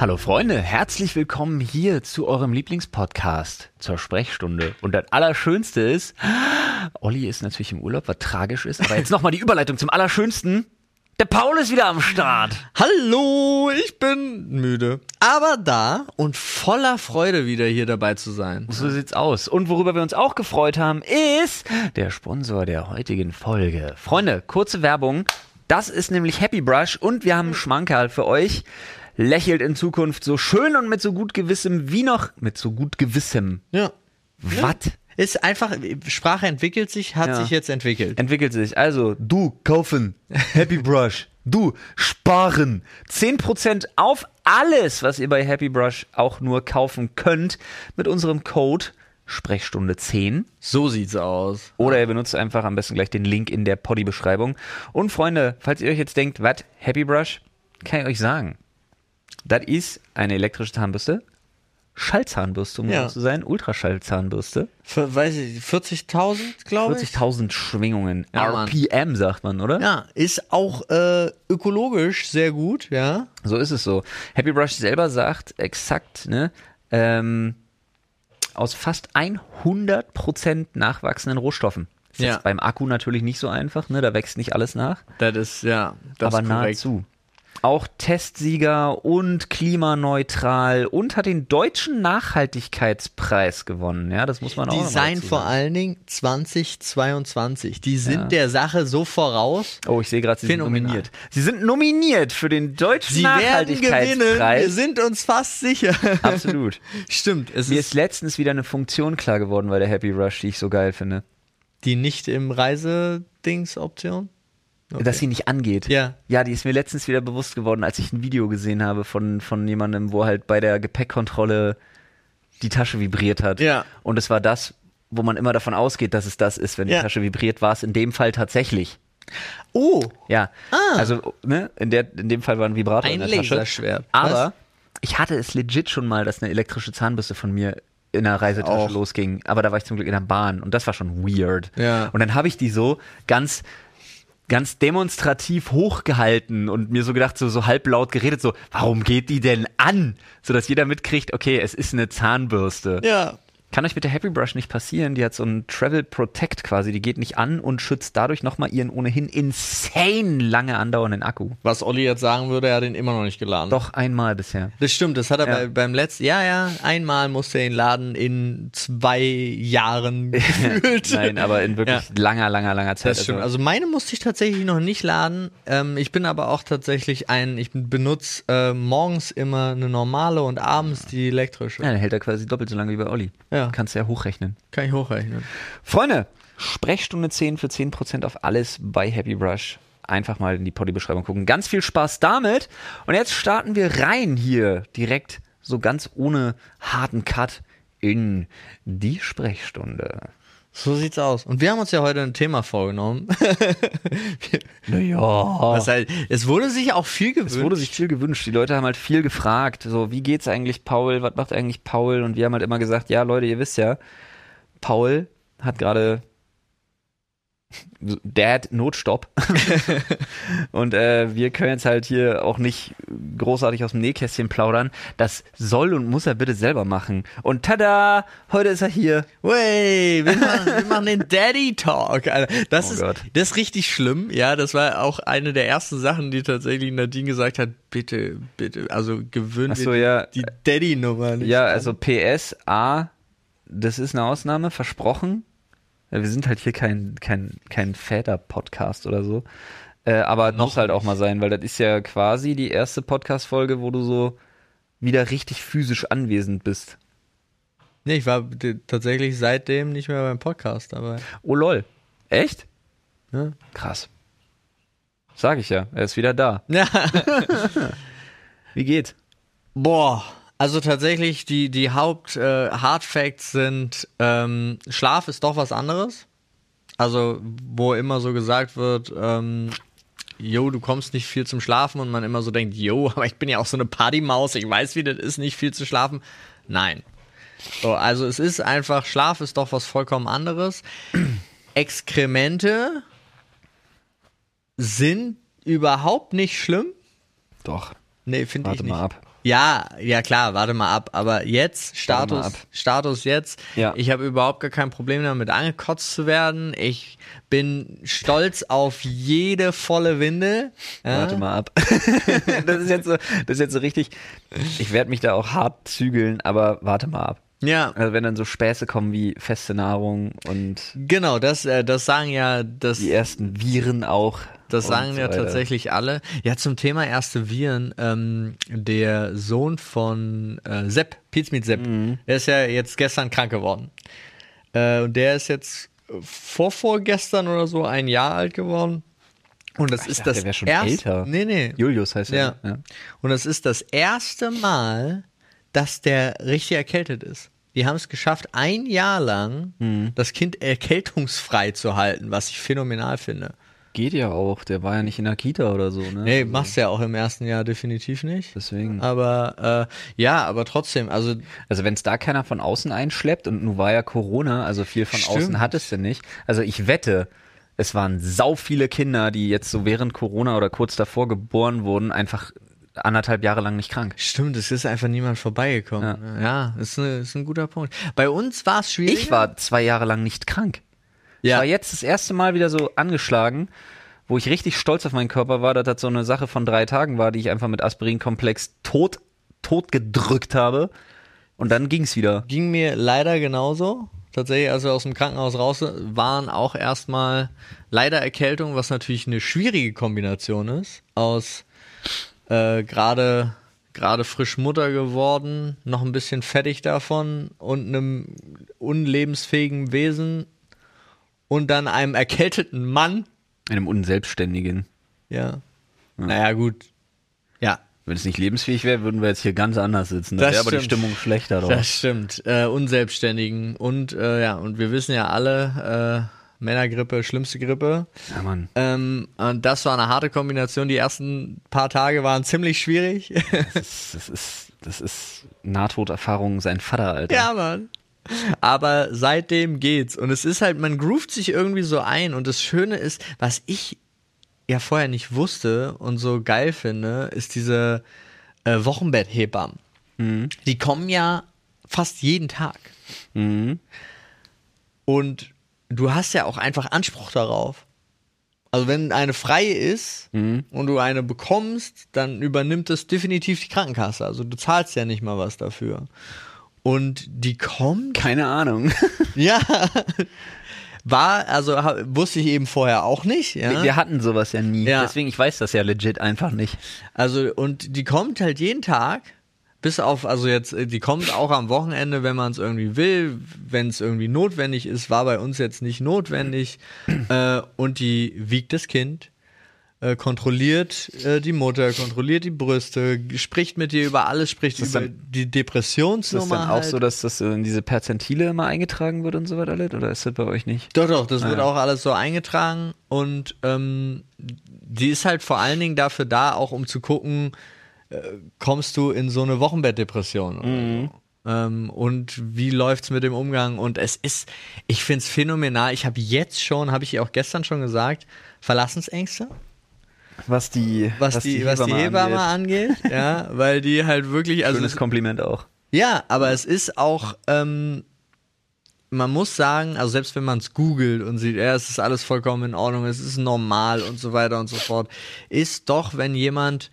Hallo Freunde, herzlich willkommen hier zu eurem Lieblingspodcast zur Sprechstunde. Und das Allerschönste ist, Olli ist natürlich im Urlaub, was tragisch ist, aber jetzt nochmal die Überleitung zum Allerschönsten. Der Paul ist wieder am Start. Hallo, ich bin müde, aber da und voller Freude wieder hier dabei zu sein. So sieht's aus. Und worüber wir uns auch gefreut haben, ist der Sponsor der heutigen Folge. Freunde, kurze Werbung. Das ist nämlich Happy Brush und wir haben einen Schmankerl für euch. Lächelt in Zukunft so schön und mit so gut gewissem wie noch mit so gut gewissem. Ja. Was? Ist einfach, Sprache entwickelt sich, hat Ja. sich jetzt entwickelt. Entwickelt sich. Also, du kaufen. Happy Brush. Du sparen. 10% auf alles, was ihr bei Happy Brush auch nur kaufen könnt, mit unserem Code Sprechstunde 10. So sieht's aus. Oder ihr benutzt einfach am besten gleich den Link in der Poddy-Beschreibung. Und Freunde, falls ihr euch jetzt denkt, was, Happy Brush, kann ich euch sagen. Das ist eine elektrische Zahnbürste. Schallzahnbürste, um Ja. genau zu sein. Ultraschallzahnbürste. Für, weiß ich, 40.000, glaube ich. 40.000 Schwingungen. Ja. RPM sagt man, oder? Ja, ist auch äh, ökologisch sehr gut, ja. So ist es so. Happy Brush selber sagt, ne, ähm, aus fast 100% nachwachsenden Rohstoffen. Ist Ja. beim Akku natürlich nicht so einfach, ne, da wächst nicht alles nach, Das ist, ja, das aber ist nahezu. Auch Testsieger und klimaneutral und hat den deutschen Nachhaltigkeitspreis gewonnen. Ja, das muss man auch noch mal Design vor allen Dingen 2022. Die sind Ja. der Sache so voraus. Oh, ich sehe gerade, Sie sind nominiert. Sie sind nominiert für den deutschen Sie werden gewinnen. Wir Nachhaltigkeitspreis. sind uns fast sicher. Absolut. Stimmt. Es Mir ist ist letztens wieder eine Funktion klar geworden bei der Happy Rush, die ich so geil finde. die nicht im Reisedings-Option. Okay. Dass sie nicht angeht. Ja. Ja, die ist mir letztens wieder bewusst geworden, als ich ein Video gesehen habe von, von jemandem, wo halt bei der Gepäckkontrolle die Tasche vibriert hat. Ja. Und es war das, wo man immer davon ausgeht, dass es das ist, wenn die Ja. Tasche vibriert, war es in dem Fall tatsächlich. Oh, Ja. Ah. Also, ne, in, der, in dem Fall war ein Vibrator in ein der Tasche. Laserschwert. Aber ich hatte es legit schon mal, dass eine elektrische Zahnbürste von mir in einer Reisetasche Auch. losging. Aber da war ich zum Glück in der Bahn und das war schon weird. Ja. Und dann habe ich die so ganz ganz demonstrativ hochgehalten und mir so gedacht, so, so halblaut geredet, so, warum geht die denn an? So dass jeder mitkriegt, okay, es ist eine Zahnbürste. Ja. Kann euch mit der Happy Brush nicht passieren. Die hat so einen Travel Protect quasi. Die geht nicht an und schützt dadurch nochmal ihren ohnehin insane lange andauernden Akku. Was Olli jetzt sagen würde, er hat ihn immer noch nicht geladen. Doch einmal bisher. Das stimmt, das hat er Ja. bei, beim letzten, ja, ja, einmal musste er ihn laden in zwei Jahren gefühlt. Nein, aber in wirklich langer, langer, langer Zeit. Das stimmt. Also meine musste ich tatsächlich noch nicht laden. Ähm, ich bin aber auch tatsächlich ein, ich benutze äh, morgens immer eine normale und abends die elektrische. ja, dann hält er quasi doppelt so lange wie bei Olli. Ja. Kannst du ja hochrechnen. Kann ich hochrechnen. Freunde, Sprechstunde 10 für 10% auf alles bei Happy Brush. Einfach mal in die Poddy-Beschreibung gucken. Ganz viel Spaß damit. Und jetzt starten wir rein hier direkt so ganz ohne harten Cut in die Sprechstunde. So sieht's aus. Und wir haben uns ja heute ein Thema vorgenommen. Naja. Was halt, es wurde sich auch viel gewünscht. Es wurde sich viel gewünscht. Die Leute haben halt viel gefragt. So, wie geht's eigentlich Paul? Was macht eigentlich Paul? Und wir haben halt immer gesagt, ja, Leute, ihr wisst ja, Paul hat gerade Dad Notstopp. und äh, wir können jetzt halt hier auch nicht großartig aus dem Nähkästchen plaudern. Das soll und muss er bitte selber machen. Und tada, heute ist er hier. Wey, wir machen, wir machen den Daddy Talk. Alter. Das, Oh ist, Gott. das ist richtig schlimm. Ja, das war auch eine der ersten Sachen, die tatsächlich Nadine gesagt hat. Bitte, bitte, also gewöhnt so, ja. die Daddy-Nummer nicht. Ja, an. also PS, A, das ist eine Ausnahme, versprochen. Ja, Wir sind halt hier kein, kein, kein Väter-Podcast oder so. Äh, aber Noch muss halt auch mal sein, weil das ist ja quasi die erste Podcast-Folge, wo du so wieder richtig physisch anwesend bist. Nee, ich war tatsächlich seitdem nicht mehr beim Podcast, aber Oh lol. Echt? ja. Krass. Sag ich ja, er ist wieder da. ja. Wie geht's? Boah, also tatsächlich die, die Haupt äh, sind, ähm, Schlaf ist doch was anderes. Also, wo immer so gesagt wird, ähm, yo, du kommst nicht viel zum Schlafen und man immer so denkt, yo, aber ich bin ja auch so eine Partymaus, ich weiß, wie das ist, nicht viel zu schlafen. Nein. So, also es ist einfach, Schlaf ist doch was vollkommen anderes. Exkremente sind überhaupt nicht schlimm. Doch. Nee, finde ich Warte nicht. mal ab. Ja, ja klar, warte mal ab. Aber jetzt, Status, ab. Status jetzt, Ja. ich habe überhaupt gar kein Problem damit, angekotzt zu werden. Ich bin stolz auf jede volle Windel. Ja? Warte mal ab. das ist jetzt so, das ist jetzt so richtig. Ich werde mich da auch hart zügeln, aber warte mal ab. Ja, Also wenn dann so Späße kommen wie feste Nahrung und genau, das, äh, das sagen ja, das, die ersten Viren auch. Das und sagen ja tatsächlich alle. Ja, zum Thema erste Viren, ähm, der Sohn von äh, Sepp, Pizmeet Sepp, Mhm. der ist ja jetzt gestern krank geworden. Äh, und der ist jetzt vorvorgestern oder so ein Jahr alt geworden. Und das Ich ist dachte, das schon erste, älter. Nee, nee. Julius heißt Ja. er. Ja. Und es ist das erste Mal, dass der richtig erkältet ist. Die haben es geschafft, ein Jahr lang Mhm. das Kind erkältungsfrei zu halten, was ich phänomenal finde. Geht ja auch. Der war ja nicht in der Kita oder so, ne? Nee, machst du ja auch im ersten Jahr definitiv nicht. Deswegen. Aber äh, ja, aber trotzdem, also Also wenn es da keiner von außen einschleppt und nun war ja Corona, also viel von Stimmt. außen hattest du nicht. Also ich wette, es waren sau viele Kinder, die jetzt so während Corona oder kurz davor geboren wurden, einfach anderthalb Jahre lang nicht krank. stimmt, es ist einfach niemand vorbeigekommen. ne? Ja, ist, ne, ist ein guter Punkt. Bei uns war es schwierig. Ich war zwei Jahre lang nicht krank. Ich Ja. war jetzt das erste Mal wieder so angeschlagen, wo ich richtig stolz auf meinen Körper war, dass das so eine Sache von drei Tagen war, die ich einfach mit Aspirinkomplex tot, tot gedrückt habe. Und dann ging's wieder. Ging mir leider genauso. Tatsächlich, als wir aus dem Krankenhaus raus waren, auch erstmal leider Erkältung, was natürlich eine schwierige Kombination ist. Aus äh, gerade gerade frisch Mutter geworden, noch ein bisschen fettig davon und einem unlebensfähigen Wesen und dann einem erkälteten Mann. Einem Unselbstständigen. Ja. Naja, gut. Ja, Wenn es nicht lebensfähig wäre, würden wir jetzt hier ganz anders sitzen. Das Da wäre aber die. Stimmung schlechter drauf. Das stimmt. Äh, Unselbstständigen. Und äh, ja, und wir wissen ja alle, äh, Männergrippe, schlimmste Grippe. Ja, Mann. Ähm, und das war eine harte Kombination. Die ersten paar Tage waren ziemlich schwierig. Das, das ist, das ist Nahtoderfahrung sein Vater, Alter. ja, Mann. Aber seitdem geht's. Und es ist halt, man groovt sich irgendwie so ein. Und das Schöne ist, was ich ja vorher nicht wusste und so geil finde, ist diese äh, Wochenbetthebammen. Die kommen ja fast jeden Tag. Mhm. Und du hast ja auch einfach Anspruch darauf. Also wenn eine freie ist Mhm. und du eine bekommst, dann übernimmt es definitiv die Krankenkasse. Also du zahlst ja nicht mal was dafür. Und die kommt, Keine Ahnung. ja, war, also wusste ich eben vorher auch nicht. Ja? Wir hatten sowas ja nie. Ja. Deswegen, ich weiß das ja legit einfach nicht. Also, und die kommt halt jeden Tag, bis auf, also jetzt, äh, die kommt auch am Wochenende, wenn man es irgendwie will, wenn es irgendwie notwendig ist, war bei uns jetzt nicht notwendig. äh, und die wiegt das Kind, äh, kontrolliert äh, die Mutter, kontrolliert die Brüste, spricht mit dir über alles, spricht über dann- die Ist Depressionsnummer. das dann auch halt. so, dass das in diese Perzentile immer eingetragen wird und so weiter? alles? Oder ist das bei euch nicht? Doch, doch, das Ah, wird ja. auch alles so eingetragen und ähm, die ist halt vor allen Dingen dafür da, auch um zu gucken, äh, kommst du in so eine Wochenbettdepression oder Mhm. so. Ähm, und wie läuft's mit dem Umgang? Und es ist, ich find's phänomenal. Ich habe jetzt schon, habe ich ihr auch gestern schon gesagt, Verlassensängste, Was die, was, die, was die Hebamme angeht, ja, weil die halt wirklich, also Schönes Kompliment auch. ja, aber es ist auch, ähm, man muss sagen, also selbst wenn man es googelt und sieht, ja, es ist alles vollkommen in Ordnung, es ist normal und so weiter und so fort, ist doch, wenn jemand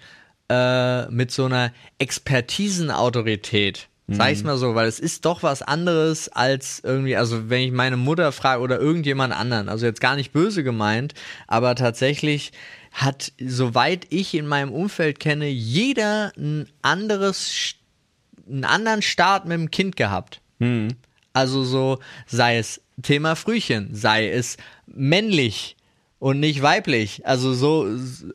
äh, mit so einer Expertisenautorität, sag ich's mal so, weil es ist doch was anderes als irgendwie, also wenn ich meine Mutter frage oder irgendjemand anderen, also jetzt gar nicht böse gemeint, aber tatsächlich hat, soweit ich in meinem Umfeld kenne, jeder ein anderes, einen anderen Start mit dem Kind gehabt. Also so, sei es Thema Frühchen, sei es männlich und nicht weiblich, also so,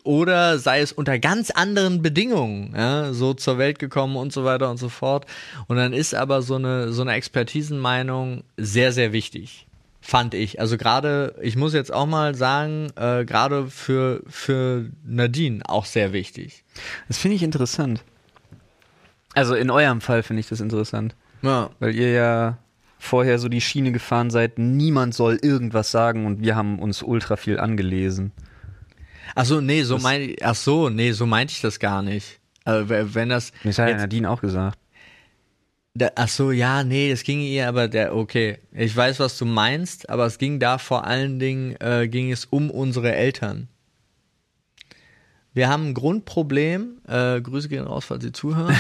oder sei es unter ganz anderen Bedingungen, ja, so zur Welt gekommen und so weiter und so fort. Und dann ist aber so eine, so eine Expertisenmeinung sehr, sehr wichtig. Fand ich. Also gerade, ich muss jetzt auch mal sagen, äh, gerade für, für Nadine auch sehr wichtig. Das finde ich interessant. Also in eurem Fall finde ich das interessant. Ja. Weil ihr ja vorher so die Schiene gefahren seid, niemand soll irgendwas sagen und wir haben uns ultra viel angelesen. Ach so, nee, so mein, ach so, nee, so meinte ich das gar nicht. Also, wenn das. Das hat ja Nadine auch gesagt. Da, ach so, ja, nee, das ging ihr, aber der, okay, ich weiß, was du meinst, aber es ging da vor allen Dingen, äh, ging es um unsere Eltern. Wir haben ein Grundproblem, äh, Grüße gehen raus, falls Sie zuhören.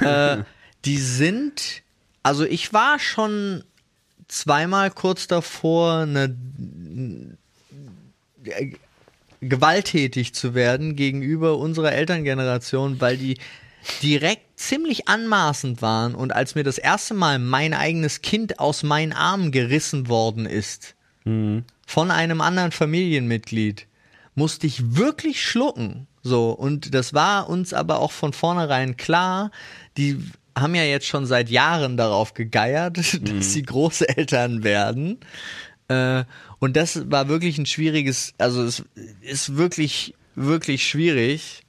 äh, die sind, also ich war schon zweimal kurz davor, eine, äh, gewalttätig zu werden gegenüber unserer Elterngeneration, weil die direkt ziemlich anmaßend waren und als mir das erste Mal mein eigenes Kind aus meinen Armen gerissen worden ist von einem anderen Familienmitglied, musste ich wirklich schlucken. So, und das war uns aber auch von vornherein klar, die haben ja jetzt schon seit Jahren darauf gegeiert, dass sie Großeltern werden. Äh, und das war wirklich ein schwieriges, also es ist wirklich, wirklich schwierig.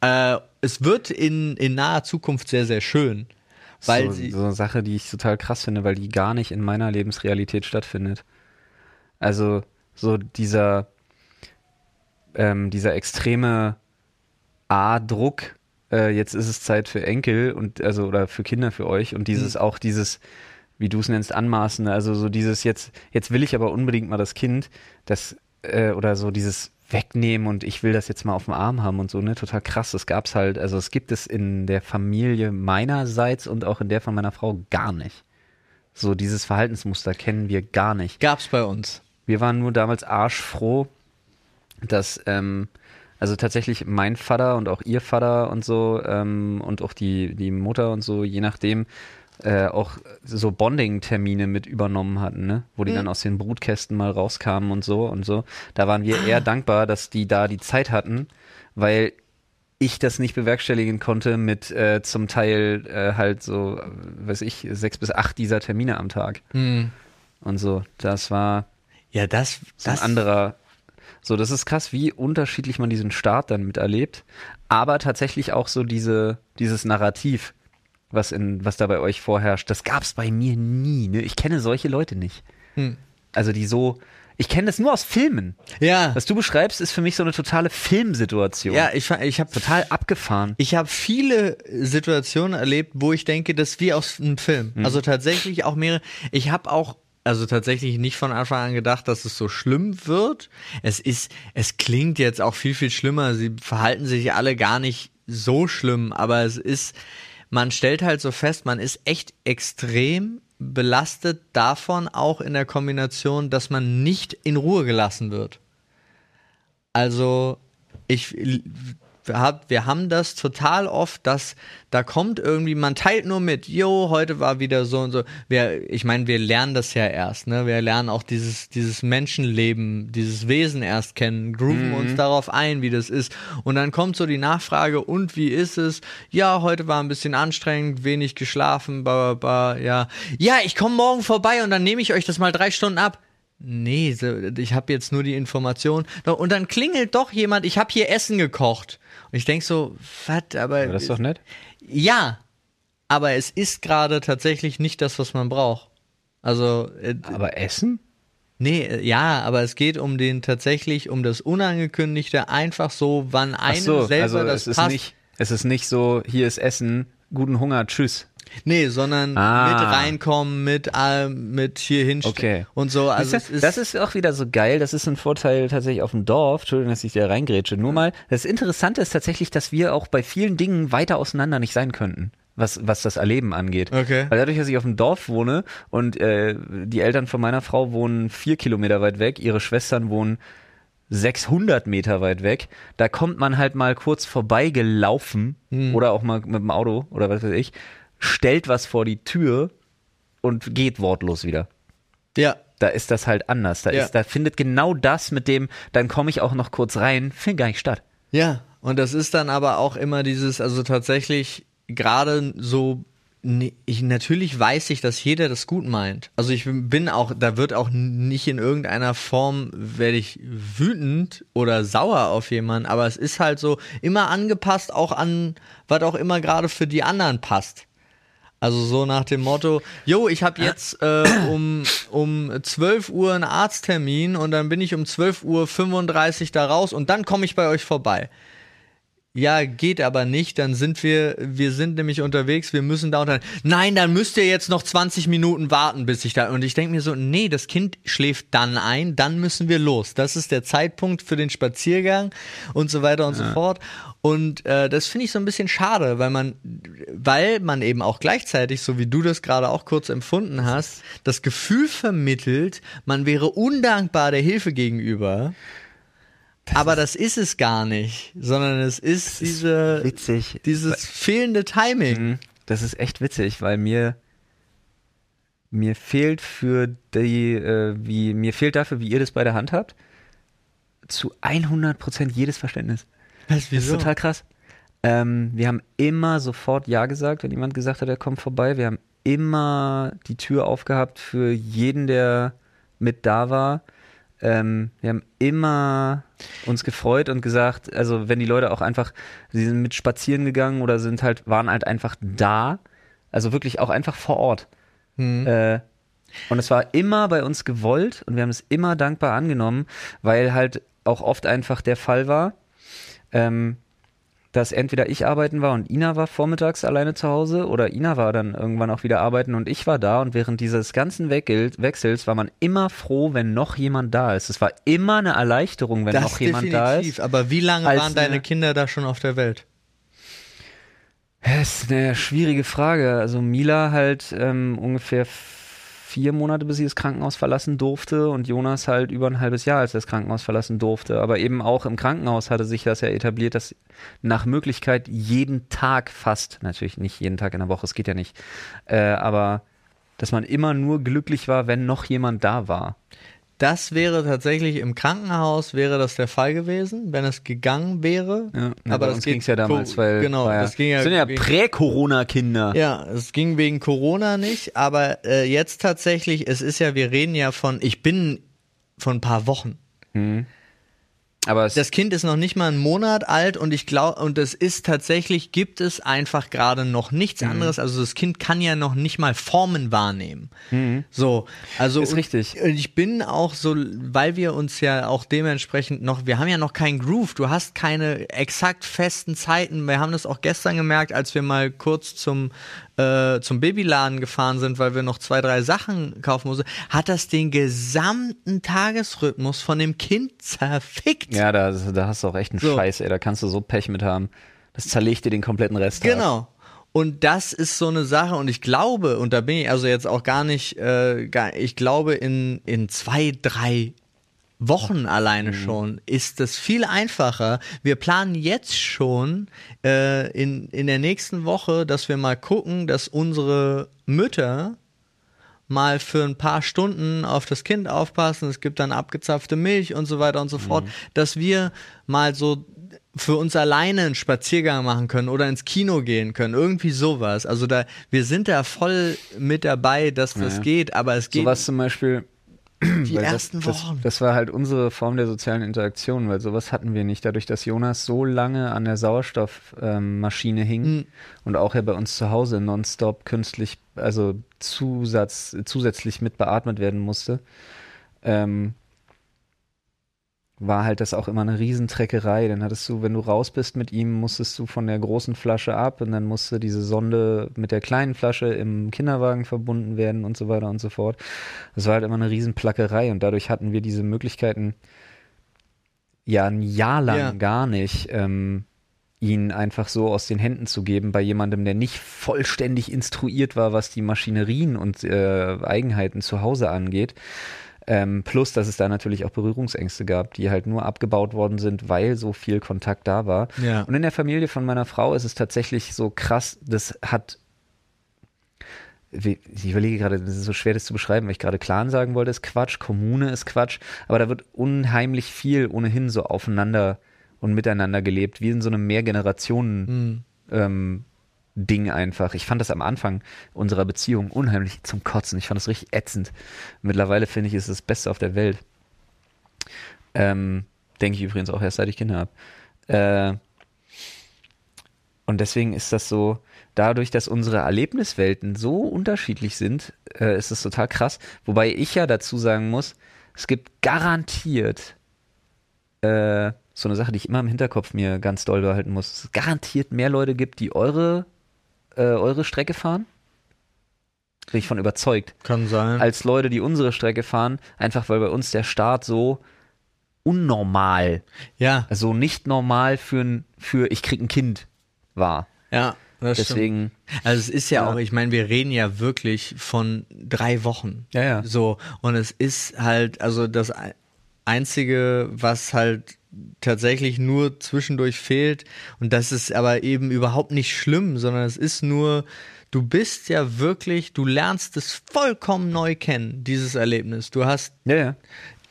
Äh, es wird in, in naher Zukunft sehr, sehr schön. Weil so, sie, so eine Sache, die ich total krass finde, weil die gar nicht in meiner Lebensrealität stattfindet. Also so dieser ähm, dieser extreme A-Druck, äh, jetzt ist es Zeit für Enkel und also oder für Kinder für euch und dieses auch dieses, wie du es nennst, anmaßende, also so dieses jetzt, jetzt will ich aber unbedingt mal das Kind, das äh, oder so dieses wegnehmen und ich will das jetzt mal auf dem Arm haben und so, ne? Total krass. Das gab's halt, also es gibt es in der Familie meinerseits und auch in der von meiner Frau gar nicht. So dieses Verhaltensmuster kennen wir gar nicht. gab's bei uns. Wir waren nur damals arschfroh, dass ähm, also tatsächlich mein Vater und auch ihr Vater und so ähm, und auch die, die Mutter und so, je nachdem, äh, auch so Bonding-Termine mit übernommen hatten, ne? wo die dann aus den Brutkästen mal rauskamen und so und so. Da waren wir eher dankbar, dass die da die Zeit hatten, weil ich das nicht bewerkstelligen konnte mit äh, zum Teil äh, halt so, äh, weiß ich, sechs bis acht dieser Termine am Tag und so. Das war Ja, das, so das ein anderer. So, das ist krass, wie unterschiedlich man diesen Start dann miterlebt. Aber tatsächlich auch so diese, dieses Narrativ, was in, was da bei euch vorherrscht, das gab's bei mir nie. Ne? Ich kenne solche Leute nicht. Hm. Also die so, ich kenne das nur aus Filmen. Ja, Was du beschreibst, ist für mich so eine totale Filmsituation. ja, ich, ich habe Total abgefahren. Ich habe viele Situationen erlebt, wo ich denke, das ist wie aus einem Film. Mhm. Also tatsächlich auch mehrere. Ich habe auch also tatsächlich nicht von Anfang an gedacht, dass es so schlimm wird. Es ist, es klingt jetzt auch viel viel schlimmer. Sie verhalten sich alle gar nicht so schlimm, aber es ist, man stellt halt so fest, man ist echt extrem belastet davon, auch in der Kombination, dass man nicht in Ruhe gelassen wird. Also ich hab, wir haben das total oft, dass da kommt irgendwie, man teilt nur mit, jo, heute war wieder so und so. Wir, ich meine, wir lernen das ja erst, ne? Wir lernen auch dieses, dieses Menschenleben, dieses Wesen erst kennen, grooven uns darauf ein, wie das ist. Und dann kommt so die Nachfrage, und wie ist es? Ja, heute war ein bisschen anstrengend, wenig geschlafen, ba, ba, ba, ja. Ja, ich komme morgen vorbei und dann nehme ich euch das mal drei Stunden ab. Nee, ich habe jetzt nur die Information. Und dann klingelt doch jemand, ich habe hier Essen gekocht. Und ich denk so, was, aber. Aber das ist doch nett. ja, aber es ist gerade tatsächlich nicht das, was man braucht. Also, äh, Aber Essen? nee, äh, ja, aber es geht um den tatsächlich, um das Unangekündigte, einfach so, wann Ach einem so, selber also das es ist passt. nicht, es ist nicht so, hier ist Essen, guten Hunger, tschüss. Nee, sondern Ah. mit reinkommen, mit, äh, mit hier hinstellen Okay. und so. Also es ist, das ist auch wieder so geil. Das ist ein Vorteil tatsächlich auf dem Dorf. Entschuldigung, dass ich da reingrätsche. Nur mal, das Interessante ist tatsächlich, dass wir auch bei vielen Dingen weiter auseinander nicht sein könnten. Was, was das Erleben angeht. Okay. Weil dadurch, dass ich auf dem Dorf wohne und äh, die Eltern von meiner Frau wohnen vier Kilometer weit weg, ihre Schwestern wohnen 600 Meter weit weg, da kommt man halt mal kurz vorbeigelaufen Hm. oder auch mal mit dem Auto oder was weiß ich, stellt was vor die Tür und geht wortlos wieder ja, da ist das halt anders. Da, Ja. ist, da findet genau das mit dem, dann komme ich auch noch kurz rein, findet gar nicht statt. Ja, und das ist dann aber auch immer dieses, also tatsächlich gerade so, ne- ich natürlich weiß ich, dass jeder das gut meint. Also ich bin auch, da wird auch nicht in irgendeiner Form werde ich wütend oder sauer auf jemanden, aber es ist halt so immer angepasst auch an, was auch immer gerade für die anderen passt. Also so nach dem Motto, jo, ich habe jetzt äh, um, um 12 Uhr einen Arzttermin und dann bin ich um 12 Uhr 35 da raus und dann komme ich bei euch vorbei. ja, geht aber nicht, dann sind wir, wir sind nämlich unterwegs, wir müssen da unter. Nein, dann müsst ihr jetzt noch 20 Minuten warten, bis ich da. Und ich denke mir so, nee, das Kind schläft dann ein, dann müssen wir los. Das ist der Zeitpunkt für den Spaziergang und so weiter und ja. so fort. Und äh, das finde ich so ein bisschen schade, weil man, weil man eben auch gleichzeitig, so wie du das gerade auch kurz empfunden hast, das Gefühl vermittelt, man wäre undankbar der Hilfe gegenüber. Das aber das ist es gar nicht, sondern es ist diese witzig. dieses fehlende Timing. Mhm. Das ist echt witzig, weil mir mir fehlt für die äh, wie mir fehlt dafür, wie ihr das bei der Hand habt, zu 100% jedes Verständnis. Was, wieso? Das ist total krass. Ähm, wir haben immer sofort Ja gesagt, wenn jemand gesagt hat, er kommt vorbei. Wir haben immer die Tür aufgehabt für jeden, der mit da war. Ähm, wir haben immer uns gefreut und gesagt, also wenn die Leute auch einfach, sie sind mit spazieren gegangen oder sind halt, waren halt einfach da, also wirklich auch einfach vor Ort. Mhm. Äh, und es war immer bei uns gewollt und wir haben es immer dankbar angenommen, weil halt auch oft einfach der Fall war, ähm, dass entweder ich arbeiten war und Ina war vormittags alleine zu Hause oder Ina war dann irgendwann auch wieder arbeiten und ich war da und während dieses ganzen Wechsels war man immer froh, wenn noch jemand da ist. Es war immer eine Erleichterung, wenn das noch jemand da ist. Aber wie lange waren deine Kinder da schon auf der Welt? Das ist eine schwierige Frage. Also Mila halt ähm, ungefähr vier Monate, bis sie das Krankenhaus verlassen durfte und Jonas halt über ein halbes Jahr, als er das Krankenhaus verlassen durfte. Aber eben auch im Krankenhaus hatte sich das ja etabliert, dass nach Möglichkeit jeden Tag fast, natürlich nicht jeden Tag in der Woche, es geht ja nicht, äh, aber dass man immer nur glücklich war, wenn noch jemand da war. Das wäre tatsächlich im Krankenhaus wäre das der Fall gewesen, wenn es gegangen wäre. Ja, aber das ging ja damals, weil genau, ja, das ging ja, sind ja Prä-Corona-Kinder. Ja, es ging wegen Corona nicht, aber äh, jetzt tatsächlich, es ist ja, wir reden ja von, ich bin von ein paar Wochen. Mhm. Aber das Kind ist noch nicht mal einen Monat alt und ich glaube, und es ist tatsächlich, gibt es einfach gerade noch nichts mhm. anderes. Also das Kind kann ja noch nicht mal Formen wahrnehmen. Mhm. So, also. Ist richtig. Und ich bin auch so, weil wir uns ja auch dementsprechend noch, wir haben ja noch keinen Groove. Du hast keine exakt festen Zeiten. Wir haben das auch gestern gemerkt, als wir mal kurz zum äh, zum Babyladen gefahren sind, weil wir noch zwei, drei Sachen kaufen mussten, hat das den gesamten Tagesrhythmus von dem Kind zerfickt. Ja, da, da hast du auch echt einen so. Scheiß, ey. Da kannst du so Pech mit haben. Das zerlegt dir den kompletten Rest. Genau. Und das ist so eine Sache, und ich glaube, und da bin ich also jetzt auch gar nicht, äh, gar, ich glaube, in, in zwei, drei Wochen alleine mhm. schon ist es viel einfacher. Wir planen jetzt schon äh, in, in der nächsten Woche, dass wir mal gucken, dass unsere Mütter mal für ein paar Stunden auf das Kind aufpassen. Es gibt dann abgezapfte Milch und so weiter und so fort, mhm. dass wir mal so für uns alleine einen Spaziergang machen können oder ins Kino gehen können, irgendwie sowas. Also da, wir sind da voll mit dabei, dass das ja. geht, aber es geht. Sowas zum Beispiel, die ersten das, Wochen. Das, das, war halt unsere Form der sozialen Interaktion, weil sowas hatten wir nicht. Dadurch, dass Jonas so lange an der Sauerstoffmaschine ähm, hing mhm. und auch ja bei uns zu Hause nonstop künstlich, also Zusatz, zusätzlich mit beatmet werden musste, ähm, war halt das auch immer eine Riesentreckerei. Dann hattest du, wenn du raus bist mit ihm, musstest du von der großen Flasche ab und dann musste diese Sonde mit der kleinen Flasche im Kinderwagen verbunden werden und so weiter und so fort. Das war halt immer eine Riesenplackerei und dadurch hatten wir diese Möglichkeiten ja ein Jahr lang ja. gar nicht. Ähm, ihn einfach so aus den Händen zu geben bei jemandem, der nicht vollständig instruiert war, was die Maschinerien und äh, Eigenheiten zu Hause angeht. Ähm, plus, dass es da natürlich auch Berührungsängste gab, die halt nur abgebaut worden sind, weil so viel Kontakt da war. Ja. Und in der Familie von meiner Frau ist es tatsächlich so krass, das hat ich überlege gerade, das ist so schwer, das zu beschreiben, weil ich gerade Clan sagen wollte, ist Quatsch, Kommune ist Quatsch, aber da wird unheimlich viel ohnehin so aufeinander und miteinander gelebt, wie in so einem Mehrgenerationen mhm. ähm, Ding einfach. Ich fand das am Anfang unserer Beziehung unheimlich zum Kotzen. Ich fand das richtig ätzend. Mittlerweile finde ich, es ist das Beste auf der Welt. Ähm, denke ich übrigens auch erst, seit ich Kinder habe. Äh, und deswegen ist das so, dadurch, dass unsere Erlebniswelten so unterschiedlich sind, äh, ist es total krass. Wobei ich ja dazu sagen muss, es gibt garantiert äh, so eine Sache, die ich immer im Hinterkopf mir ganz doll behalten muss. Es garantiert mehr Leute gibt, die eure, äh, eure Strecke fahren. Bin ich von überzeugt. Kann sein. Als Leute, die unsere Strecke fahren, einfach weil bei uns der Start so unnormal, ja, also nicht normal für ein, für ich krieg ein Kind war. ja. Das stimmt. Deswegen, Also es ist ja, Ja. auch, ich meine, wir reden ja wirklich von drei Wochen. Ja, ja. So, und es ist halt, also das Ei- Einzige, was halt tatsächlich nur zwischendurch fehlt, und das ist aber eben überhaupt nicht schlimm, sondern es ist nur, du bist ja wirklich, du lernst es vollkommen neu kennen, dieses Erlebnis. Du hast ja, ja.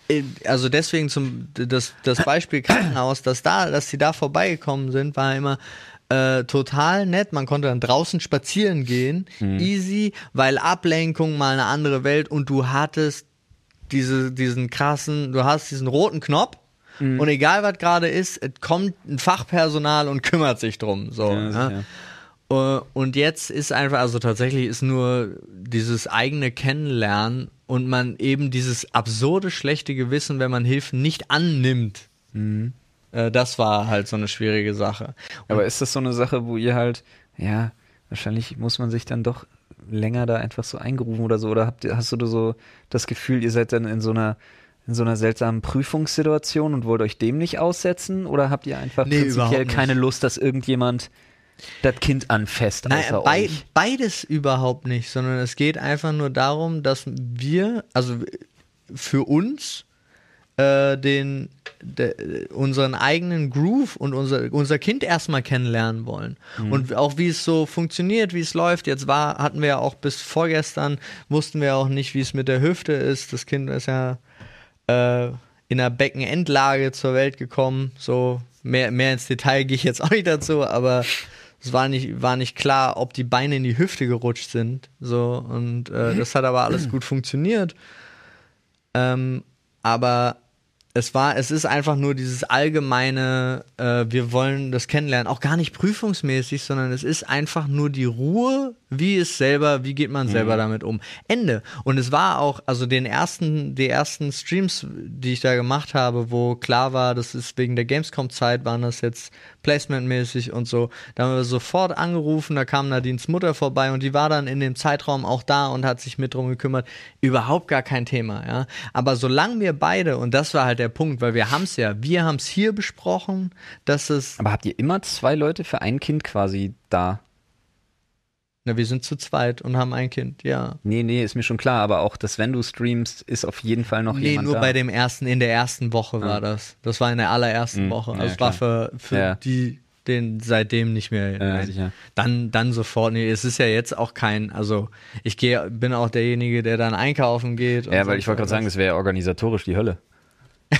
äh, also deswegen zum das, das Beispiel Krankenhaus, dass da, dass sie da vorbeigekommen sind, war immer äh, total nett. Man konnte dann draußen spazieren gehen, easy, weil Ablenkung mal eine andere Welt und du hattest diese, diesen krassen, du hast diesen roten Knopf. Und egal was gerade ist, es kommt ein Fachpersonal und kümmert sich drum. So, Ja, sicher. Äh, Und jetzt ist einfach, also tatsächlich ist nur dieses eigene Kennenlernen und man eben dieses absurde schlechte Gewissen, wenn man Hilfe nicht annimmt. Äh, Das war halt so eine schwierige Sache. Aber ist das so eine Sache, wo ihr halt, ja, wahrscheinlich muss man sich dann doch länger da einfach so eingerufen oder so? Oder habt ihr, hast du so das Gefühl, ihr seid dann in so einer in so einer seltsamen Prüfungssituation und wollt euch dem nicht aussetzen? Oder habt ihr einfach Nee, prinzipiell keine Lust, dass irgendjemand das Kind anfasst Nein, außer bei, euch? beides überhaupt nicht, sondern es geht einfach nur darum, dass wir, also für uns, äh, den, de, unseren eigenen Groove und unser, unser Kind erstmal kennenlernen wollen. Und auch wie es so funktioniert, wie es läuft. Jetzt war, hatten wir ja auch bis vorgestern, wussten wir auch nicht, wie es mit der Hüfte ist. Das Kind ist ja äh, in einer Beckenendlage zur Welt gekommen. So mehr, mehr ins Detail gehe ich jetzt auch nicht dazu, aber es war nicht, war nicht klar, ob die Beine in die Hüfte gerutscht sind. So, und äh, das hat aber alles gut funktioniert. Ähm, aber es war, es ist einfach nur dieses allgemeine, äh, wir wollen das kennenlernen, auch gar nicht prüfungsmäßig, sondern es ist einfach nur die Ruhe, wie ist selber, wie geht man selber damit um. Ende. Und es war auch, also den ersten, die ersten Streams, die ich da gemacht habe, wo klar war, das ist wegen der Gamescom-Zeit, waren das jetzt placementmäßig und so. Da haben wir sofort angerufen, da kam Nadines Mutter vorbei und die war dann in dem Zeitraum auch da und hat sich mit drum gekümmert. Überhaupt gar kein Thema, ja. Aber solange wir beide, und das war halt der Punkt, weil wir haben es ja, wir haben es hier besprochen, dass es, Aber habt ihr immer zwei Leute für ein Kind quasi da? Na, wir sind zu zweit und haben ein Kind, ja. Nee, nee, ist mir schon klar, aber auch, dass wenn du streamst, ist auf jeden Fall noch Nee, jemand nur da. bei dem ersten, in der ersten Woche war das. Das war in der allerersten Mhm. Woche. Ja, Also es war für, für Ja. die, den seitdem nicht mehr. Ja, sicher. Dann, dann sofort. Nee, es ist ja jetzt auch kein, also ich gehe, bin auch derjenige, der dann einkaufen geht. Ja, weil ich wollte gerade sagen, das wäre ja organisatorisch die Hölle.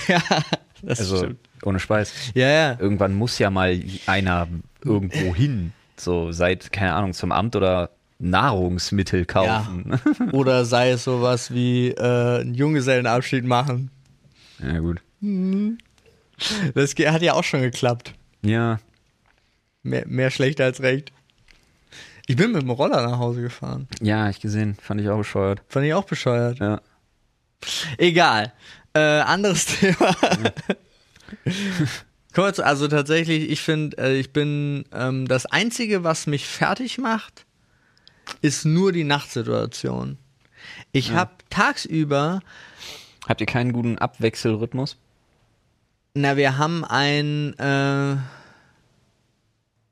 das Also stimmt. ohne Speis. Ja, ja. Irgendwann muss ja mal einer irgendwo hin. So seit, keine Ahnung, zum Amt oder Nahrungsmittel kaufen. Oder sei es sowas wie äh, einen Junggesellenabschied machen. Ja, gut. Das ge- hat ja auch schon geklappt. Ja. Mehr, mehr schlecht als recht. Ich bin mit dem Roller nach Hause gefahren. Ja, ich gesehen. Fand ich auch bescheuert. Fand ich auch bescheuert. Ja. Egal. Äh, anderes Thema. Kurz, also tatsächlich, ich finde, äh, ich bin, ähm, das Einzige, was mich fertig macht, ist nur die Nachtsituation. Ich Ja. habe tagsüber, Habt ihr keinen guten Abwechselrhythmus? na, wir haben ein, äh,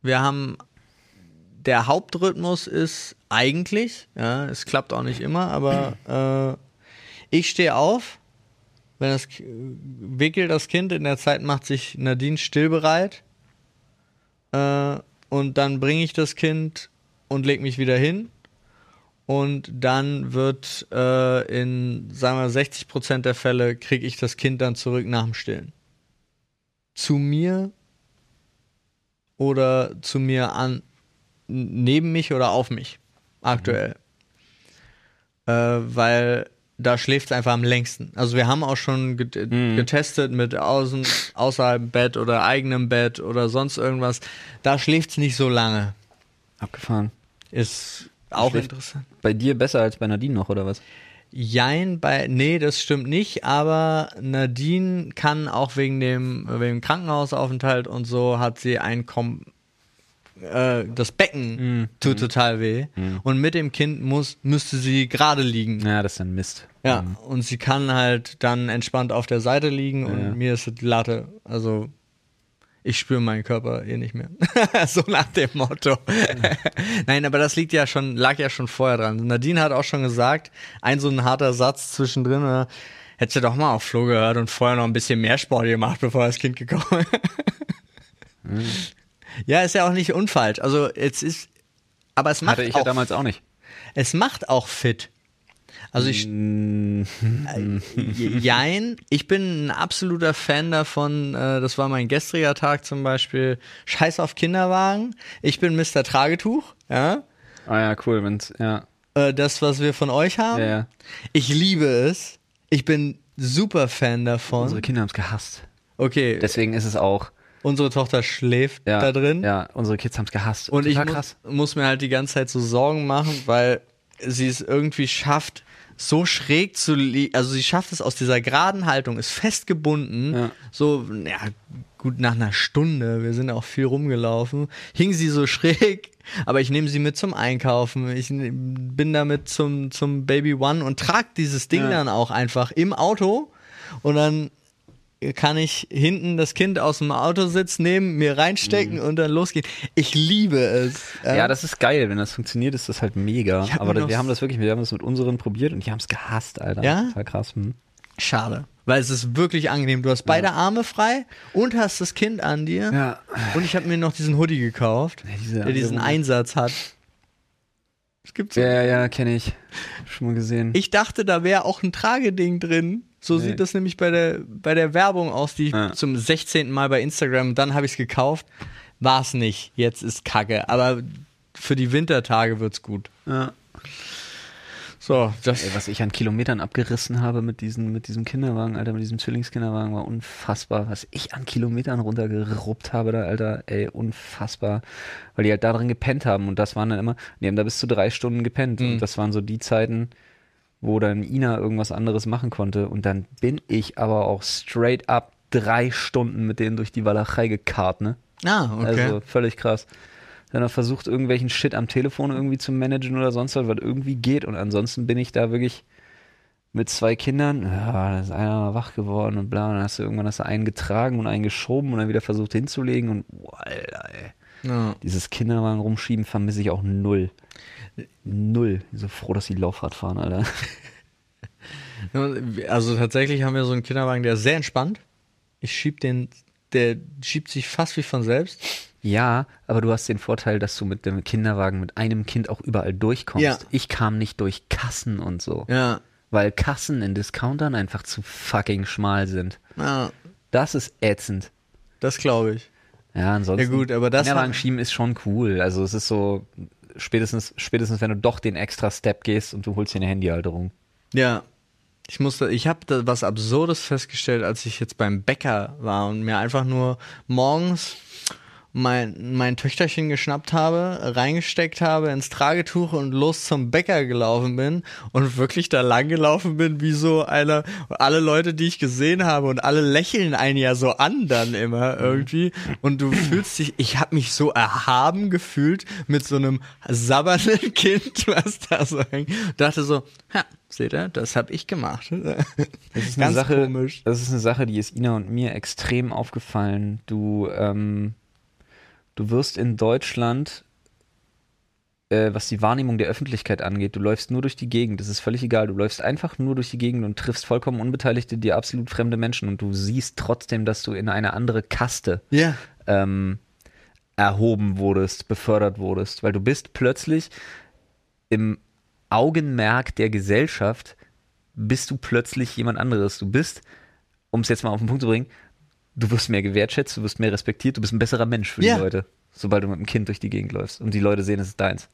wir haben, der Hauptrhythmus ist eigentlich, ja, es klappt auch nicht immer, aber äh, ich stehe auf, wenn das wickelt das Kind, in der Zeit macht sich Nadine stillbereit äh, und dann bringe ich das Kind und leg mich wieder hin und dann wird äh, in, sagen wir, 60% der Fälle kriege ich das Kind dann zurück nach dem Stillen. Zu mir oder zu mir an, neben mich oder auf mich, aktuell. Äh, weil da schläft es einfach am längsten. Also wir haben auch schon Mhm. getestet mit außen, außerhalb Bett oder eigenem Bett oder sonst irgendwas. Da schläft es nicht so lange. Abgefahren. Ist auch Schläft- interessant. Bei dir besser als bei Nadine noch, oder was? Jein, bei, nee, das stimmt nicht, aber Nadine kann auch wegen dem, wegen dem Krankenhausaufenthalt und so hat sie ein Kom äh, das Becken Mhm. tut total weh und mit dem Kind muss, müsste sie gerade liegen. Ja, das ist dann Mist. Ja, und sie kann halt dann entspannt auf der Seite liegen und Ja. mir ist die Latte, also ich spüre meinen Körper eh nicht mehr. so nach dem Motto. Nein, aber das liegt ja schon, lag ja schon vorher dran. Nadine hat auch schon gesagt, ein so ein harter Satz zwischendrin, oder, hättest du doch mal auf Flo gehört und vorher noch ein bisschen mehr Sport gemacht, bevor das Kind gekommen ist. Ja, ist ja auch nicht unfalsch. Also es ist, aber es macht Hatte ich ja auch, damals auch nicht. es macht auch fit. Also ich, Mm, Jein, ich bin ein absoluter Fan davon, äh, das war mein gestriger Tag zum Beispiel, Scheiß auf Kinderwagen, ich bin Mr. Tragetuch, ja, Ah ja, cool, wenn's, ja. äh, das, was wir von euch haben. Ja, ja. Ich liebe es, ich bin super Fan davon. Unsere Kinder haben es gehasst. okay, Deswegen ist es auch, unsere Tochter schläft ja, da drin Ja, unsere Kids haben es gehasst. und ich muss, muss mir halt die ganze Zeit so Sorgen machen, weil sie es irgendwie schafft, so schräg zu liegen, also sie schafft es aus dieser geraden Haltung, ist festgebunden, Ja. so, ja, gut nach einer Stunde, wir sind auch viel rumgelaufen, hing sie so schräg, aber ich nehme sie mit zum Einkaufen, ich bin damit zum, zum Baby One und trag dieses Ding Ja. dann auch einfach im Auto und dann kann ich hinten das Kind aus dem Autositz nehmen, mir reinstecken und dann losgehen. Ich liebe es. Mhm. Ja, das ist geil. Wenn das funktioniert, ist das halt mega. Aber das, wir haben das wirklich, wir haben das mit unseren probiert und die haben es gehasst, Alter. Ja? Total krass. Hm. schade. Weil es ist wirklich angenehm. Du hast beide Arme frei und hast das Kind an dir. Ja. Und ich habe mir noch diesen Hoodie gekauft, diese der diesen Einsatz hat. Es gibt so. Ja, ja, ja, kenne ich. Schon mal gesehen. Ich dachte, da wäre auch ein Trageding drin. So Nee. sieht das nämlich bei der, bei der Werbung aus, die ich Ja. zum 16. Mal bei Instagram, dann habe ich es gekauft. War es nicht. Jetzt ist Kacke. Aber für die Wintertage wird's gut. ja. So, das. Ey, was ich an Kilometern abgerissen habe mit, diesen, mit diesem Kinderwagen, Alter, mit diesem Zwillingskinderwagen, war unfassbar. Was ich an Kilometern runtergeruppt habe da, Alter, ey, unfassbar. Weil die halt da drin gepennt haben und das waren dann immer, die haben da bis zu drei Stunden gepennt Mhm. und das waren so die Zeiten, wo dann Ina irgendwas anderes machen konnte und dann bin ich aber auch straight up drei Stunden mit denen durch die Walachei gekarrt, ne? Ah, okay. Also völlig krass. Dann versucht, irgendwelchen Shit am Telefon irgendwie zu managen oder sonst was, was irgendwie geht. Und ansonsten bin ich da wirklich mit zwei Kindern, ja, da ist einer mal wach geworden und bla. Und dann hast du irgendwann hast du einen getragen und einen geschoben und dann wieder versucht hinzulegen. Und boah, Alter, ey. Ja. Dieses Kinderwagen rumschieben vermisse ich auch null. Null. Ich bin so froh, dass die Laufrad fahren, Alter. Also tatsächlich haben wir so einen Kinderwagen, der ist sehr entspannt. Ich schieb den, der schiebt sich fast wie von selbst. Ja, aber du hast den Vorteil, dass du mit dem Kinderwagen mit einem Kind auch überall durchkommst. Ja. Ich kam nicht durch Kassen und so. Ja. weil Kassen in Discountern einfach zu fucking schmal sind. Ja, Das ist ätzend. das glaube ich. Ja, ansonsten. Ja gut, aber das Kinderwagen schieben ist schon cool. Also es ist so, spätestens, spätestens wenn du doch den extra Step gehst und du holst dir eine Handyhalterung. Ja. Ich musste, ich habe da was Absurdes festgestellt, als ich jetzt beim Bäcker war und mir einfach nur morgens mein, mein Töchterchen geschnappt habe, reingesteckt habe ins Tragetuch und los zum Bäcker gelaufen bin und wirklich da lang gelaufen bin, wie so einer, alle Leute, die ich gesehen habe und alle lächeln einen ja so an dann immer irgendwie und du fühlst dich, ich habe mich so erhaben gefühlt mit so einem sabbernden Kind, was da so hängt. Dachte so, ha, seht ihr, das habe ich gemacht. Das ist eine Sache, Das ist eine Sache, die ist Ina und mir extrem aufgefallen. Du, ähm, du wirst in Deutschland, äh, was die Wahrnehmung der Öffentlichkeit angeht, du läufst nur durch die Gegend. Das ist völlig egal. Du läufst einfach nur durch die Gegend und triffst vollkommen unbeteiligte, dir absolut fremde Menschen und du siehst trotzdem, dass du in eine andere Kaste Ja. ähm, erhoben wurdest, befördert wurdest, weil du bist plötzlich im Augenmerk der Gesellschaft, bist du plötzlich jemand anderes. Du bist, um es jetzt mal auf den Punkt zu bringen, du wirst mehr gewertschätzt, du wirst mehr respektiert, du bist ein besserer Mensch für Ja. die Leute, sobald du mit einem Kind durch die Gegend läufst und die Leute sehen, es ist deins.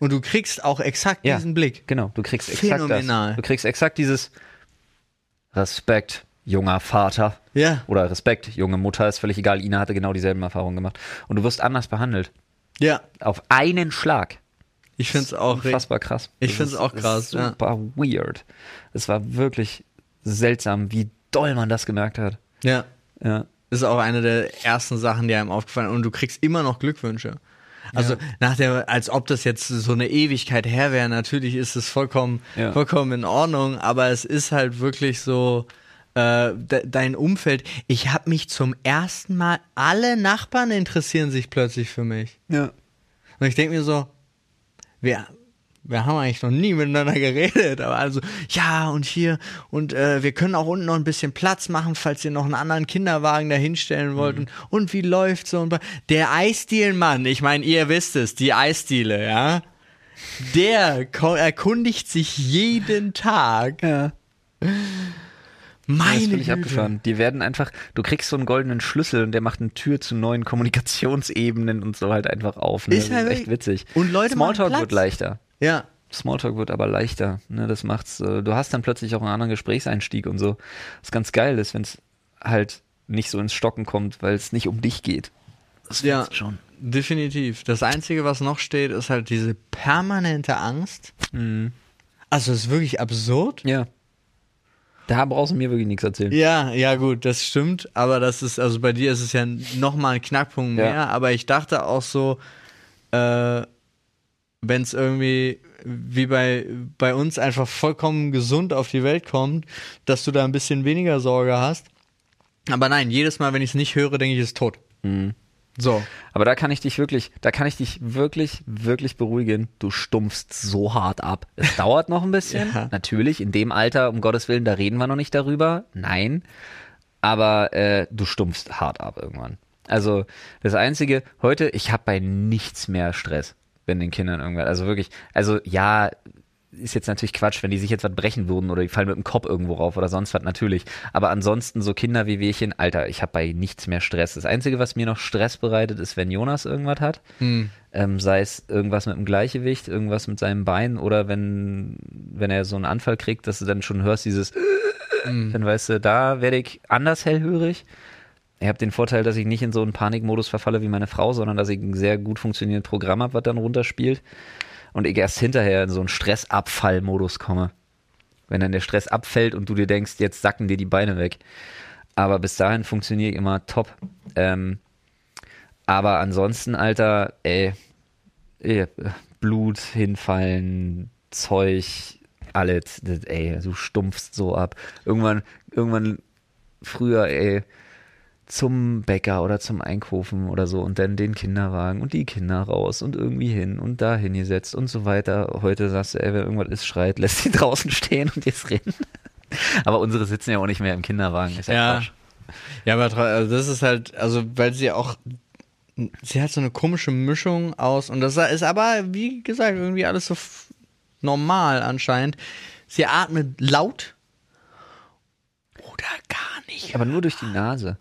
Und du kriegst auch exakt Ja. diesen Blick. Genau, du kriegst exakt Phänomenal. das. Du kriegst exakt dieses Respekt, junger Vater. Ja. Oder Respekt, junge Mutter, ist völlig egal. Ina hatte genau dieselben Erfahrungen gemacht. Und du wirst anders behandelt. Ja. Auf einen Schlag. Ich finde es auch unfassbar krass. Ich find's ist- auch krass, super weird. Es war wirklich seltsam, wie doll man das gemerkt hat. Ja. Ja. Das ist auch eine der ersten Sachen, die einem aufgefallen sind. Und du kriegst immer noch Glückwünsche. Also nach der, als ob das jetzt so eine Ewigkeit her wäre, natürlich ist es vollkommen, Ja. vollkommen in Ordnung, aber es ist halt wirklich so, äh, de dein Umfeld. Ich habe mich zum ersten Mal, alle Nachbarn interessieren sich plötzlich für mich. Ja. Und ich denke mir so, wir, wir haben eigentlich noch nie miteinander geredet, aber also, ja, und hier, und äh, wir können auch unten noch ein bisschen Platz machen, falls ihr noch einen anderen Kinderwagen da hinstellen wollt. Und, und wie läuft's so? Und bei- der Eisdielenmann, ich meine, ihr wisst es, die Eisdiele, ja, der erkundigt sich jeden Tag. Ja. Meine das bin ich Güte. abgefahren. Die werden einfach, du kriegst so einen goldenen Schlüssel und der macht eine Tür zu neuen Kommunikationsebenen und so halt einfach auf. Ne? Ist das halt ist echt wirklich- witzig. Und Leute Smalltalk wird leichter. Ja, Smalltalk wird aber leichter. Ne? Das macht's, äh, du hast dann plötzlich auch einen anderen Gesprächseinstieg und so. Was ganz geil ist, wenn es halt nicht so ins Stocken kommt, weil es nicht um dich geht. Das Ja. schon. definitiv. Das Einzige, was noch steht, ist halt diese permanente Angst. Also, es ist wirklich absurd. Ja. Da brauchst du mir wirklich nichts erzählen. Ja, ja, gut, das stimmt. Aber das ist, also bei dir ist es ja nochmal ein Knackpunkt Ja. mehr. Aber ich dachte auch so, äh, wenn es irgendwie wie bei, bei uns einfach vollkommen gesund auf die Welt kommt, dass du da ein bisschen weniger Sorge hast. Aber nein, jedes Mal, wenn ich es nicht höre, denke ich, es ist tot. Mhm. So. Aber da kann ich dich wirklich, da kann ich dich wirklich, wirklich beruhigen. Du stumpfst so hart ab. Es dauert noch ein bisschen. Ja. Natürlich, in dem Alter, um Gottes Willen, da reden wir noch nicht darüber. Nein. Aber äh, du stumpfst hart ab irgendwann. Also das Einzige, heute, ich habe bei nichts mehr Stress, wenn den Kindern irgendwas, also wirklich, also ja, ist jetzt natürlich Quatsch, wenn die sich jetzt was brechen würden oder die fallen mit dem Kopf irgendwo rauf oder sonst was, natürlich. Aber ansonsten so Kinder wie Wehchen, Alter, ich habe bei nichts mehr Stress. Das Einzige, was mir noch Stress bereitet, ist, wenn Jonas irgendwas hat. Ähm, sei es irgendwas mit dem Gleichgewicht, irgendwas mit seinem Bein oder wenn, wenn er so einen Anfall kriegt, dass du dann schon hörst, dieses, dann weißt du, da werde ich anders hellhörig. Ich habe den Vorteil, dass ich nicht in so einen Panikmodus verfalle wie meine Frau, sondern dass ich ein sehr gut funktionierendes Programm habe, was dann runterspielt. Und ich erst hinterher in so einen Stressabfallmodus komme. Wenn dann der Stress abfällt und du dir denkst, jetzt sacken dir die Beine weg. Aber bis dahin funktioniere ich immer top. Ähm, aber ansonsten, Alter, ey, ey, Blut hinfallen, Zeug, alles, ey, du stumpfst so ab. Irgendwann, irgendwann früher, ey, zum Bäcker oder zum Einkaufen oder so und dann den Kinderwagen und die Kinder raus und irgendwie hin und da hingesetzt und so weiter. Heute sagst du, ey, wenn irgendwas ist, schreit, lässt sie draußen stehen und jetzt rennen. Aber unsere sitzen ja auch nicht mehr im Kinderwagen. Ist ja, Ja. Quatsch. Ja, aber also das ist halt, also weil sie auch, sie hat so eine komische Mischung aus und das ist aber, wie gesagt, irgendwie alles so normal anscheinend. Sie atmet laut oder gar nicht. Aber nur durch die Nase.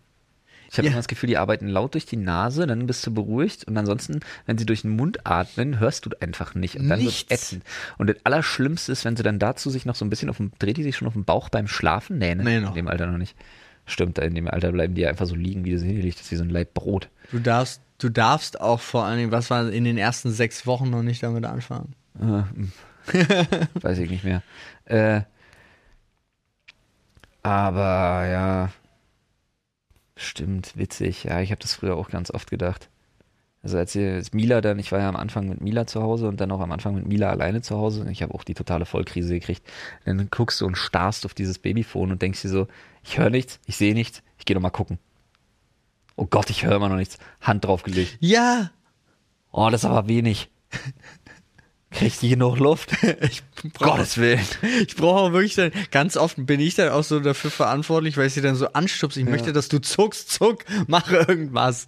Ich habe Ja. immer das Gefühl, die arbeiten laut durch die Nase, dann bist du beruhigt und ansonsten, wenn sie durch den Mund atmen, hörst du einfach nicht und dann wird ätzend. Und das Allerschlimmste ist, wenn sie dann dazu sich noch so ein bisschen auf dem, dreht die sich schon auf dem Bauch beim Schlafen? Nee, ne? Nee, noch. In dem Alter noch nicht. Stimmt, in dem Alter bleiben die ja einfach so liegen, wie sie hingelegt ist, wie so ein Leib Brot. Du darfst, du darfst auch vor allen Dingen, was war in den ersten sechs Wochen noch nicht damit anfangen. Hm. Weiß ich nicht mehr. Äh, aber ja, stimmt, witzig. Ja, ich habe das früher auch ganz oft gedacht. Also als, Mila dann, ich war ja am Anfang mit Mila zu Hause und dann auch am Anfang mit Mila alleine zu Hause und ich habe auch die totale Vollkrise gekriegt. Dann guckst du und starrst auf dieses Babyphone und denkst dir so, ich höre nichts, ich sehe nichts, ich gehe noch mal gucken. Oh Gott, ich höre immer noch nichts. Hand draufgelegt. Ja, Oh, das ist aber wenig. Kriegst du genug Luft? ich Gottes Willen. Ich brauche auch wirklich dann, ganz oft bin ich dann auch so dafür verantwortlich, weil ich sie dann so anstupse. Ich möchte, dass du zuckst, zuck, mach irgendwas.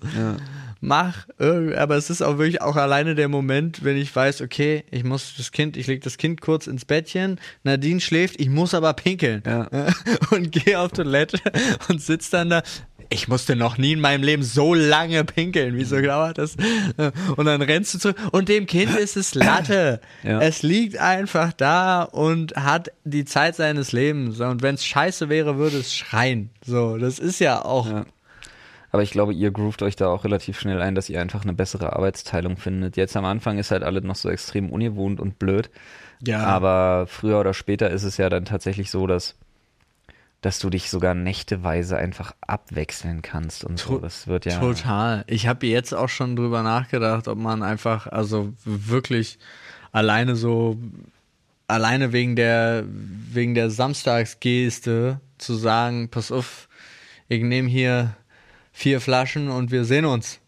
Mach irgend, aber es ist auch wirklich auch alleine der Moment, wenn ich weiß, okay, ich muss das Kind, ich leg das Kind kurz ins Bettchen, Nadine schläft, ich muss aber pinkeln. Ja. Und gehe auf Toilette und sitz dann da. Ich musste noch nie in meinem Leben so lange pinkeln. Wieso dauert das? Und dann rennst du zurück. Und dem Kind ist es Latte. Ja. Es liegt einfach da und hat die Zeit seines Lebens. Und wenn es scheiße wäre, würde es schreien. So, das ist ja auch. Ja. Aber ich glaube, ihr groovt euch da auch relativ schnell ein, dass ihr einfach eine bessere Arbeitsteilung findet. Jetzt am Anfang ist halt alles noch so extrem ungewohnt und blöd. Ja. Aber früher oder später ist es ja dann tatsächlich so, dass, dass du dich sogar nächteweise einfach abwechseln kannst und so. Das wird ja. Total. Ich habe jetzt auch schon drüber nachgedacht, ob man einfach, also wirklich alleine so, alleine wegen der, wegen der Samstagsgeste zu sagen, pass auf, ich nehme hier vier Flaschen und wir sehen uns.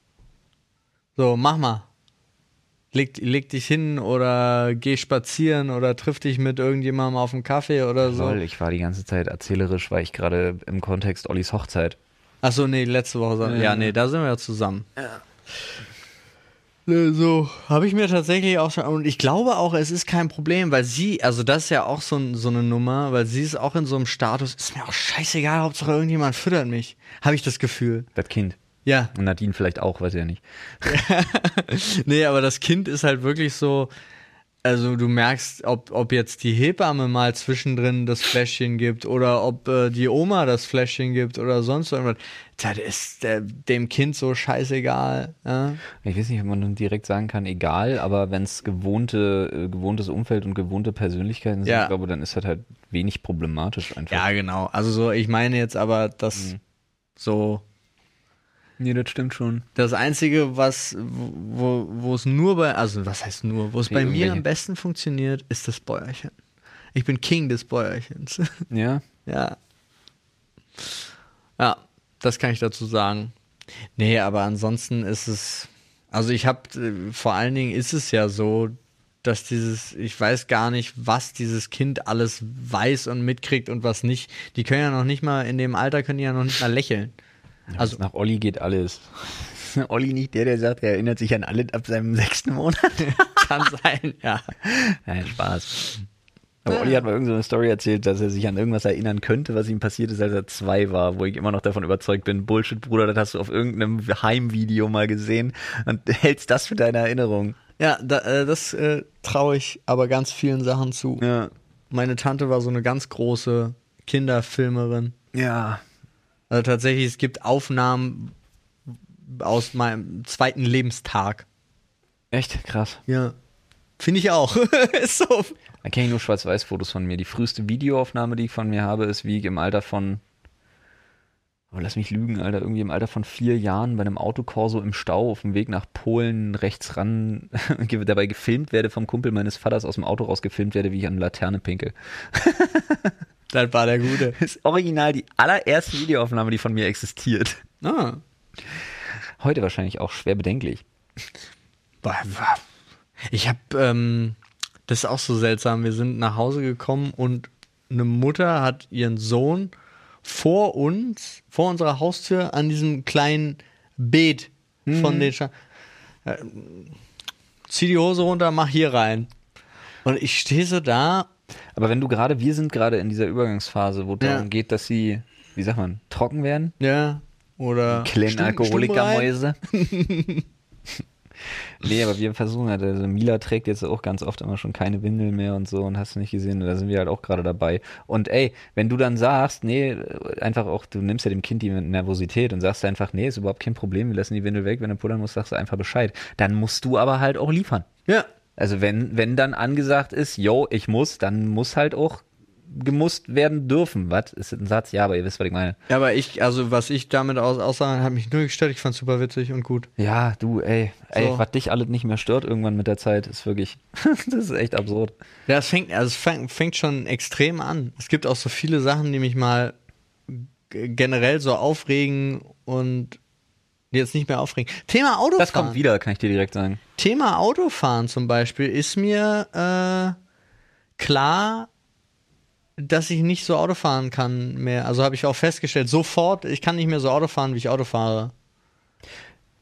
So, mach mal. Leg, leg dich hin oder geh spazieren oder triff dich mit irgendjemandem auf einen Kaffee oder so. Lol, ich war die ganze Zeit erzählerisch, weil ich gerade im Kontext Ollis Hochzeit. Achso, nee, letzte Woche. Ja, Ja. nee, da sind wir ja zusammen. Ja. So, habe ich mir tatsächlich auch schon. Und ich glaube auch, es ist kein Problem, weil sie, also das ist ja auch so, so eine Nummer, weil sie ist auch in so einem Status, ist mir auch scheißegal, Hauptsache irgendjemand füttert mich. Habe ich das Gefühl. Das Kind. Ja. Und Nadine vielleicht auch, weiß ich ja nicht. Nee, aber das Kind ist halt wirklich so. Also du merkst, ob, ob jetzt die Hebamme mal zwischendrin das Fläschchen gibt oder ob äh, die Oma das Fläschchen gibt oder sonst irgendwas. Das ist äh, dem Kind so scheißegal. Ja? Ich weiß nicht, ob man direkt sagen kann, egal, aber wenn es gewohnte, äh, gewohntes Umfeld und gewohnte Persönlichkeiten sind, Ja. ich glaube, dann ist das halt wenig problematisch einfach. Ja, genau. Also so, ich meine jetzt aber, dass so Nee, das stimmt schon. das Einzige, was wo wo es nur bei, also was heißt nur, wo es bei mir am besten funktioniert, ist das Bäuerchen. Ich bin King des Bäuerchens. Ja, ja. Ja, das kann ich dazu sagen. Nee, aber ansonsten ist es, also ich habe, vor allen Dingen ist es ja so, dass dieses, ich weiß gar nicht, was dieses Kind alles weiß und mitkriegt und was nicht. Die können ja noch nicht mal, in dem Alter können die ja noch nicht mal lächeln. Also nach Olli geht alles. Olli nicht der, der sagt, er erinnert sich an alles ab seinem sechsten Monat. Kann sein, ja. Nein, Spaß. Aber Olli hat mal irgendeine Story erzählt, dass er sich an irgendwas erinnern könnte, was ihm passiert ist, als er zwei war, wo ich immer noch davon überzeugt bin, Bullshit, Bruder, das hast du auf irgendeinem Heimvideo mal gesehen und hältst das für deine Erinnerung. Ja, da, äh, das äh, traue ich aber ganz vielen Sachen zu. Ja. Meine Tante war so eine ganz große Kinderfilmerin. Ja. Also tatsächlich, es gibt Aufnahmen aus meinem zweiten Lebenstag. Echt krass. Ja. Finde ich auch. Ist so. Da kenne ich nur Schwarz-Weiß-Fotos von mir. Die früheste Videoaufnahme, die ich von mir habe, ist wie ich im Alter von. Oh, lass mich lügen, Alter. Irgendwie im Alter von vier Jahren bei einem Autokorso im Stau auf dem Weg nach Polen rechts ran dabei gefilmt werde vom Kumpel meines Vaters aus dem Auto raus gefilmt werde, wie ich an eine Laterne pinkel. Das war der Gute. Das ist original die allererste Videoaufnahme, die von mir existiert. Ah. Heute wahrscheinlich auch schwer bedenklich. Ich habe, ähm, das ist auch so seltsam. Wir sind nach Hause gekommen und eine Mutter hat ihren Sohn vor uns, vor unserer Haustür an diesem kleinen Beet von den Scha äh, Zieh die Hose runter, mach hier rein. Und ich stehe so da. Aber wenn du gerade, wir sind gerade in dieser Übergangsphase, wo es Ja. darum geht, dass sie, wie sagt man, trocken werden. Ja. Oder. Kleine Alkoholikermäuse. nee, aber wir versuchen halt, also Mila trägt jetzt auch ganz oft immer schon keine Windel mehr und so und hast du nicht gesehen, da sind wir halt auch gerade dabei. Und ey, wenn du dann sagst, nee, einfach auch, du nimmst ja dem Kind die Nervosität und sagst einfach, nee, ist überhaupt kein Problem, wir lassen die Windel weg, wenn du pullern musst, sagst du einfach Bescheid. Dann musst du aber halt auch liefern. Ja. Also wenn, wenn dann angesagt ist, yo, ich muss, dann muss halt auch gemusst werden dürfen. Was? Ist das ein Satz? Ja, aber ihr wisst, was ich meine. Ja, aber ich, also was ich damit aus, aussage, hat mich nur gestört. Ich fand super witzig und gut. Ja, du, ey, ey, So. was dich alles nicht mehr stört irgendwann mit der Zeit, ist wirklich, das ist echt absurd. Ja, es fängt, also es fängt, fängt schon extrem an. Es gibt auch so viele Sachen, die mich mal generell so aufregen und jetzt nicht mehr aufregen. Thema Autofahren. Das kommt wieder, kann ich dir direkt sagen. Thema Autofahren zum Beispiel ist mir äh, klar, dass ich nicht so Auto fahren kann mehr. Also habe ich auch festgestellt, sofort, ich kann nicht mehr so Auto fahren, wie ich Auto fahre.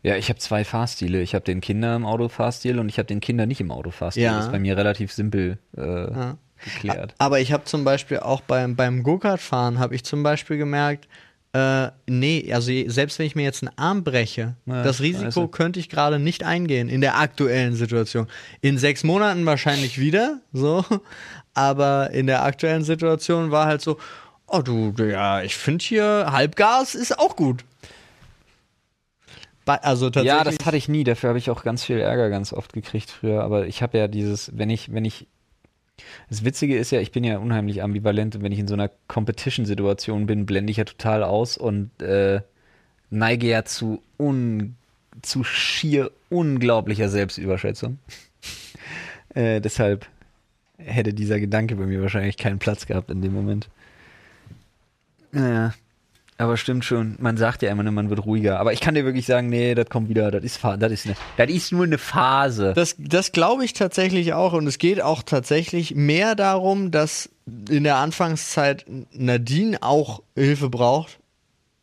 Ja, ich habe zwei Fahrstile. Ich habe den Kinder im Autofahrstil und ich habe den Kinder nicht im Autofahrstil. Ja. Das ist bei mir relativ simpel äh, Ja. geklärt. Aber ich habe zum Beispiel auch beim, beim Go-Kart-Fahren, habe ich zum Beispiel gemerkt, äh, nee, also selbst wenn ich mir jetzt einen Arm breche, Ja, das Risiko scheiße. könnte ich gerade nicht eingehen in der aktuellen Situation. In sechs Monaten wahrscheinlich wieder, so, aber in der aktuellen Situation war halt so, oh du, ja, ich finde hier Halbgas ist auch gut. Also tatsächlich. Ja, das hatte ich nie. Dafür habe ich auch ganz viel Ärger ganz oft gekriegt früher. Aber ich habe ja dieses, wenn ich, wenn ich. Das Witzige ist ja, ich bin ja unheimlich ambivalent und wenn ich in so einer Competition-Situation bin, blende ich ja total aus und äh, neige ja zu, un, zu schier unglaublicher Selbstüberschätzung. äh, deshalb hätte dieser Gedanke bei mir wahrscheinlich keinen Platz gehabt in dem Moment. Naja. Aber stimmt schon, man sagt ja immer, ne, man wird ruhiger. Aber ich kann dir wirklich sagen, nee, das kommt wieder, das ist, das ist, eine, das ist nur eine Phase. Das, das glaube ich tatsächlich auch. Und es geht auch tatsächlich mehr darum, dass in der Anfangszeit Nadine auch Hilfe braucht.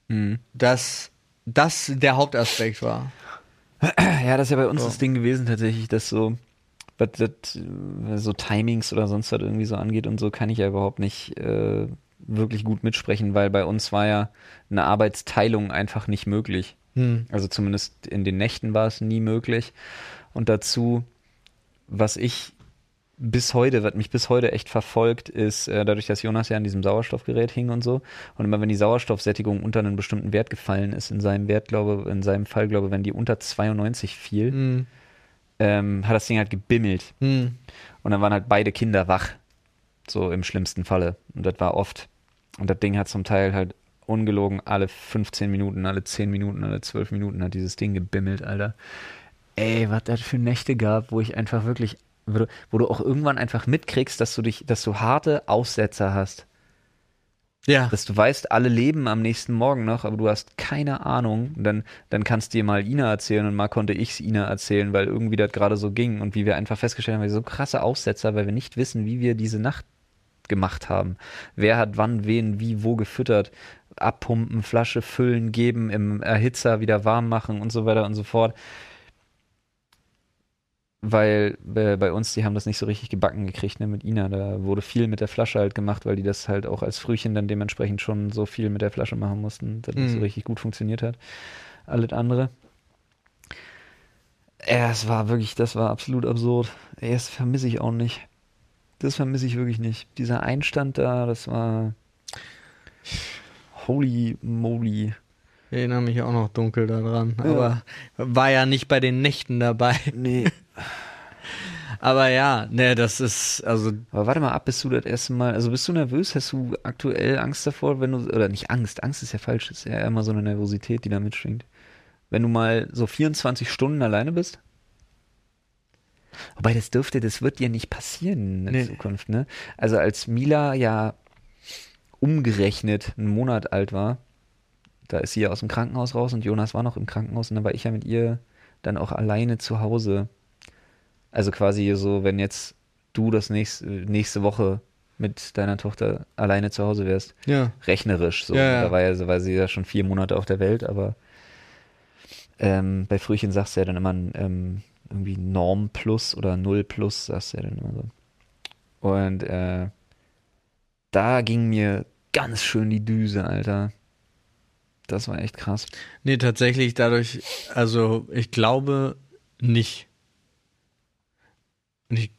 Mhm. Dass das der Hauptaspekt war. Ja, das ist ja bei uns So. das Ding gewesen tatsächlich, dass so, was das, äh, so Timings oder sonst was irgendwie so angeht und so, kann ich ja überhaupt nicht äh, wirklich gut mitsprechen, weil bei uns war ja eine Arbeitsteilung einfach nicht möglich. Hm. Also zumindest in den Nächten war es nie möglich. Und dazu, was ich bis heute, was mich bis heute echt verfolgt, ist äh, dadurch, dass Jonas ja an diesem Sauerstoffgerät hing und so. Und immer wenn die Sauerstoffsättigung unter einen bestimmten Wert gefallen ist, in seinem Wert, glaube, in seinem Fall, glaube, wenn die unter 92 fiel, Hm. ähm, hat das Ding halt gebimmelt. Hm. Und dann waren halt beide Kinder wach. So im schlimmsten Falle. Und das war oft. Und das Ding hat zum Teil halt ungelogen alle 15 Minuten, alle 10 Minuten, alle 12 Minuten hat dieses Ding gebimmelt, Alter. Ey, was das für Nächte gab, wo ich einfach wirklich, wo du, wo du auch irgendwann einfach mitkriegst, dass du dich, dass du harte Aussetzer hast. Ja. Dass du weißt, alle leben am nächsten Morgen noch, aber du hast keine Ahnung. Und dann, dann kannst dir mal Ina erzählen und mal konnte ich es Ina erzählen, weil irgendwie das gerade so ging und wie wir einfach festgestellt haben, wir so krasse Aussetzer, weil wir nicht wissen, wie wir diese Nacht gemacht haben. Wer hat wann wen wie wo gefüttert, abpumpen, Flasche füllen, geben, im Erhitzer wieder warm machen und so weiter und so fort. Weil äh, bei uns, die haben das nicht so richtig gebacken gekriegt, ne, mit Ina. Da wurde viel mit der Flasche halt gemacht, weil die das halt auch als Frühchen dann dementsprechend schon so viel mit der Flasche machen mussten, dass das Mhm. so richtig gut funktioniert hat. Alles andere. Ja, es war wirklich, das war absolut absurd. Ey, Das vermisse ich auch nicht. Das vermisse ich wirklich nicht. Dieser Einstand da, das war. Holy moly. Ich erinnere mich auch noch dunkel daran. Ja. Aber war ja nicht bei den Nächten dabei. Nee. Aber ja, ne, das ist, also, Aber warte mal ab, bist du das erste Mal, also bist du nervös? Hast du aktuell Angst davor, wenn du, oder nicht Angst, Angst ist ja falsch, ist ja immer so eine Nervosität, die da mitschwingt. Wenn du mal so 24 Stunden alleine bist? Wobei das dürfte, das wird dir nicht passieren in der Nee. Zukunft, ne? Also als Mila ja umgerechnet einen Monat alt war, da ist sie ja aus dem Krankenhaus raus und Jonas war noch im Krankenhaus und dann war ich ja mit ihr dann auch alleine zu Hause. Also quasi so, wenn jetzt du das nächste, nächste Woche mit deiner Tochter alleine zu Hause wärst, ja. rechnerisch so. Ja, ja. Da war, ja, war sie ja schon vier Monate auf der Welt, aber ähm, bei Frühchen sagst du ja dann immer ähm, irgendwie Norm plus oder Null plus, sagst du ja dann immer so. Und äh, da ging mir ganz schön die Düse, Alter. Das war echt krass. Nee, tatsächlich dadurch, also ich glaube nicht. Ich,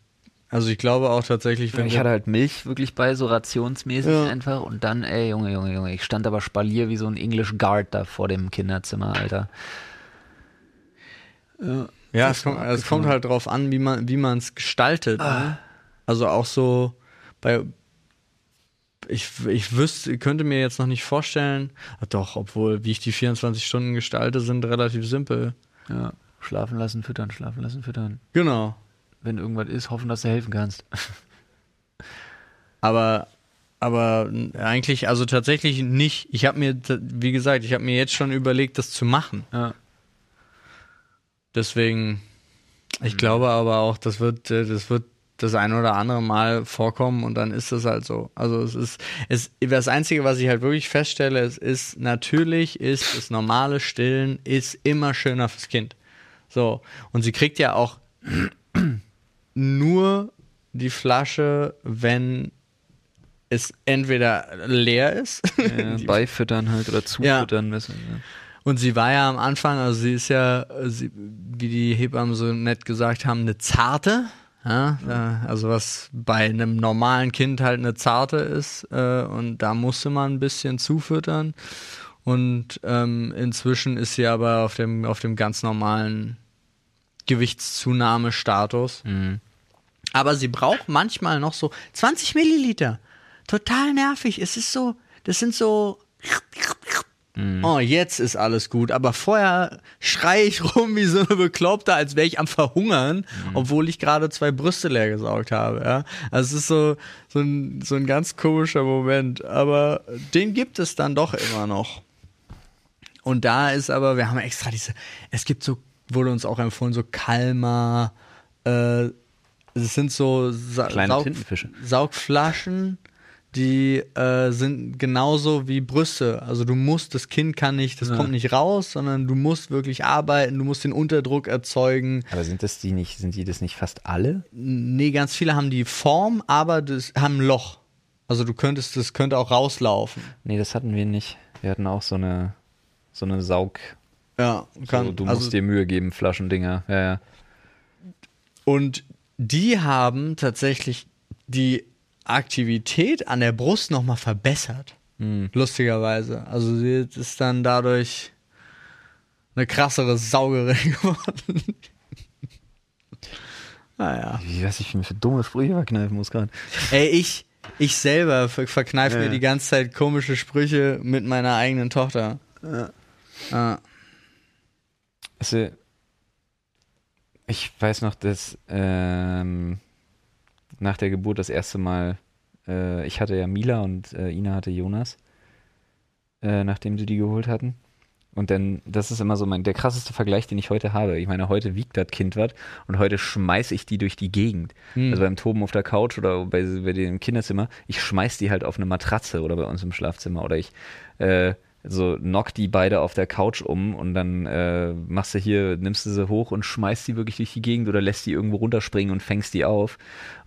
also ich glaube auch tatsächlich, wenn ich hatte halt Milch wirklich bei, so rationsmäßig Ja. einfach. Und dann, ey, Junge, Junge, Junge, ich stand aber Spalier wie so ein English Guard da vor dem Kinderzimmer, Alter. Ja, Ja, es kommt, es kommt halt drauf an, wie man wie man es gestaltet. Ah. Ne? Also auch so bei ich, ich wüsste, könnte mir jetzt noch nicht vorstellen, ah, doch, obwohl, wie ich die 24 Stunden gestalte, sind relativ simpel. Ja, schlafen lassen, füttern, schlafen lassen, füttern. Genau. Wenn irgendwas ist, hoffen, dass du helfen kannst. Aber, aber eigentlich, also tatsächlich nicht. Ich habe mir, wie gesagt, ich habe mir jetzt schon überlegt, das zu machen. Ja. Deswegen, ich Mhm. glaube aber auch, das wird, äh, das wird das ein oder andere Mal vorkommen und dann ist das halt so. Also es ist, es, das Einzige, was ich halt wirklich feststelle, es ist, natürlich ist das normale Stillen ist immer schöner fürs Kind. So. Und sie kriegt ja auch nur die Flasche, wenn es entweder leer ist. Ja, beifüttern halt oder zufüttern müssen. Ja. Und sie war ja am Anfang, also sie ist ja, sie, wie die Hebammen so nett gesagt haben, eine zarte. Ja, äh, also was bei einem normalen Kind halt eine zarte ist. Äh, und da musste man ein bisschen zufüttern. Und ähm, inzwischen ist sie aber auf dem, auf dem ganz normalen Gewichtszunahmestatus. Aber sie braucht manchmal noch so 20 Milliliter. Total nervig. Es ist so, das sind so. Oh, jetzt ist alles gut. Aber vorher schreie ich rum wie so eine Bekloppte, als wäre ich am Verhungern, obwohl ich gerade zwei Brüste leer gesaugt habe. Ja? Also es ist so, so, ein, so ein ganz komischer Moment. Aber den gibt es dann doch immer noch. Und da ist aber, wir haben extra diese, es gibt so, wurde uns auch empfohlen, so Kalmar, äh, es sind so Sa Kleine Saug Tintenfische. Saugflaschen, die äh, sind genauso wie Brüste. Also du musst, das Kind kann nicht, das kommt nicht raus, sondern du musst wirklich arbeiten, du musst den Unterdruck erzeugen. Aber sind das die nicht, sind die das nicht fast alle? Nee, ganz viele haben die Form, aber das haben ein Loch. Also du könntest, das könnte auch rauslaufen. Nee, das hatten wir nicht. Wir hatten auch so eine, so eine Saug. Ja, kann, so, du also, musst dir Mühe geben, Flaschendinger. Ja, ja. Und die haben tatsächlich die Aktivität an der Brust nochmal verbessert. Lustigerweise. Also sie ist dann dadurch eine krassere Saugerin geworden. naja. Wie weiß ich, wie mir für dumme Sprüche verkneifen muss gerade. Ey, ich, ich selber ver verkneife Ja, mir die ganze Zeit komische Sprüche mit meiner eigenen Tochter. Ja. Also, ich weiß noch, dass ähm, nach der Geburt das erste Mal, äh, ich hatte ja Mila und äh, Ina hatte Jonas, äh, nachdem sie die geholt hatten. Und dann, das ist immer so mein, der krasseste Vergleich, den ich heute habe. Ich meine, heute wiegt das Kind was und heute schmeiße ich die durch die Gegend. Also beim Toben auf der Couch oder bei, bei im Kinderzimmer, ich schmeiß die halt auf eine Matratze oder bei uns im Schlafzimmer oder ich äh, so knock die beide auf der Couch um und dann äh, machst du hier, nimmst du sie hoch und schmeißt die wirklich durch die Gegend oder lässt die irgendwo runterspringen und fängst die auf.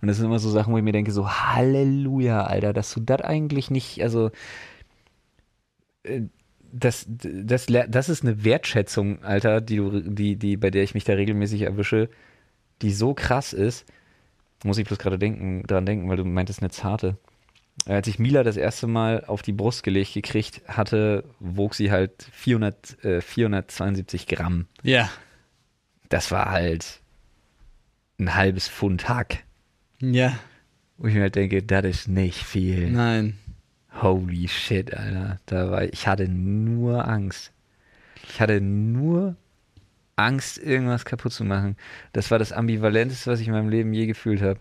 Und das sind immer so Sachen, wo ich mir denke, so Halleluja, Alter, dass du das eigentlich nicht, also äh, das, das, das ist eine Wertschätzung, Alter, die du, die, die, bei der ich mich da regelmäßig erwische, die so krass ist. Muss ich bloß gerade denken, dran denken, weil du meintest eine zarte. Als ich Mila das erste Mal auf die Brust gelegt gekriegt hatte, wog sie halt 400, äh, 472 Gramm. Ja. Das war halt ein halbes Pfund Hack. Ja. Wo ich mir halt denke, das ist nicht viel. Nein. Holy shit, Alter. Da war, ich hatte nur Angst. Ich hatte nur Angst, irgendwas kaputt zu machen. Das war das Ambivalenteste, was ich in meinem Leben je gefühlt habe.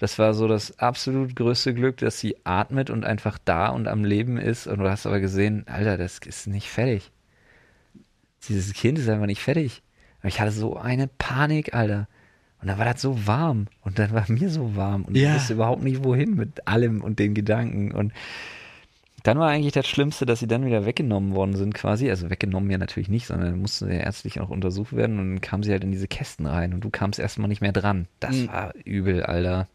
Das war so das absolut größte Glück, dass sie atmet und einfach da und am Leben ist. Und du hast aber gesehen, Alter, das ist nicht fertig. Dieses Kind ist einfach nicht fertig. Aber ich hatte so eine Panik, Alter. Und dann war das so warm. Und dann war mir so warm. Und Ja. ich wusste überhaupt nicht, wohin mit allem und den Gedanken. Und dann war eigentlich das Schlimmste, dass sie dann wieder weggenommen worden sind quasi. Also weggenommen ja natürlich nicht, sondern mussten ja ärztlich auch untersucht werden. Und dann kam sie halt in diese Kästen rein. Und du kamst erstmal nicht mehr dran. Das Mhm. war übel, Alter.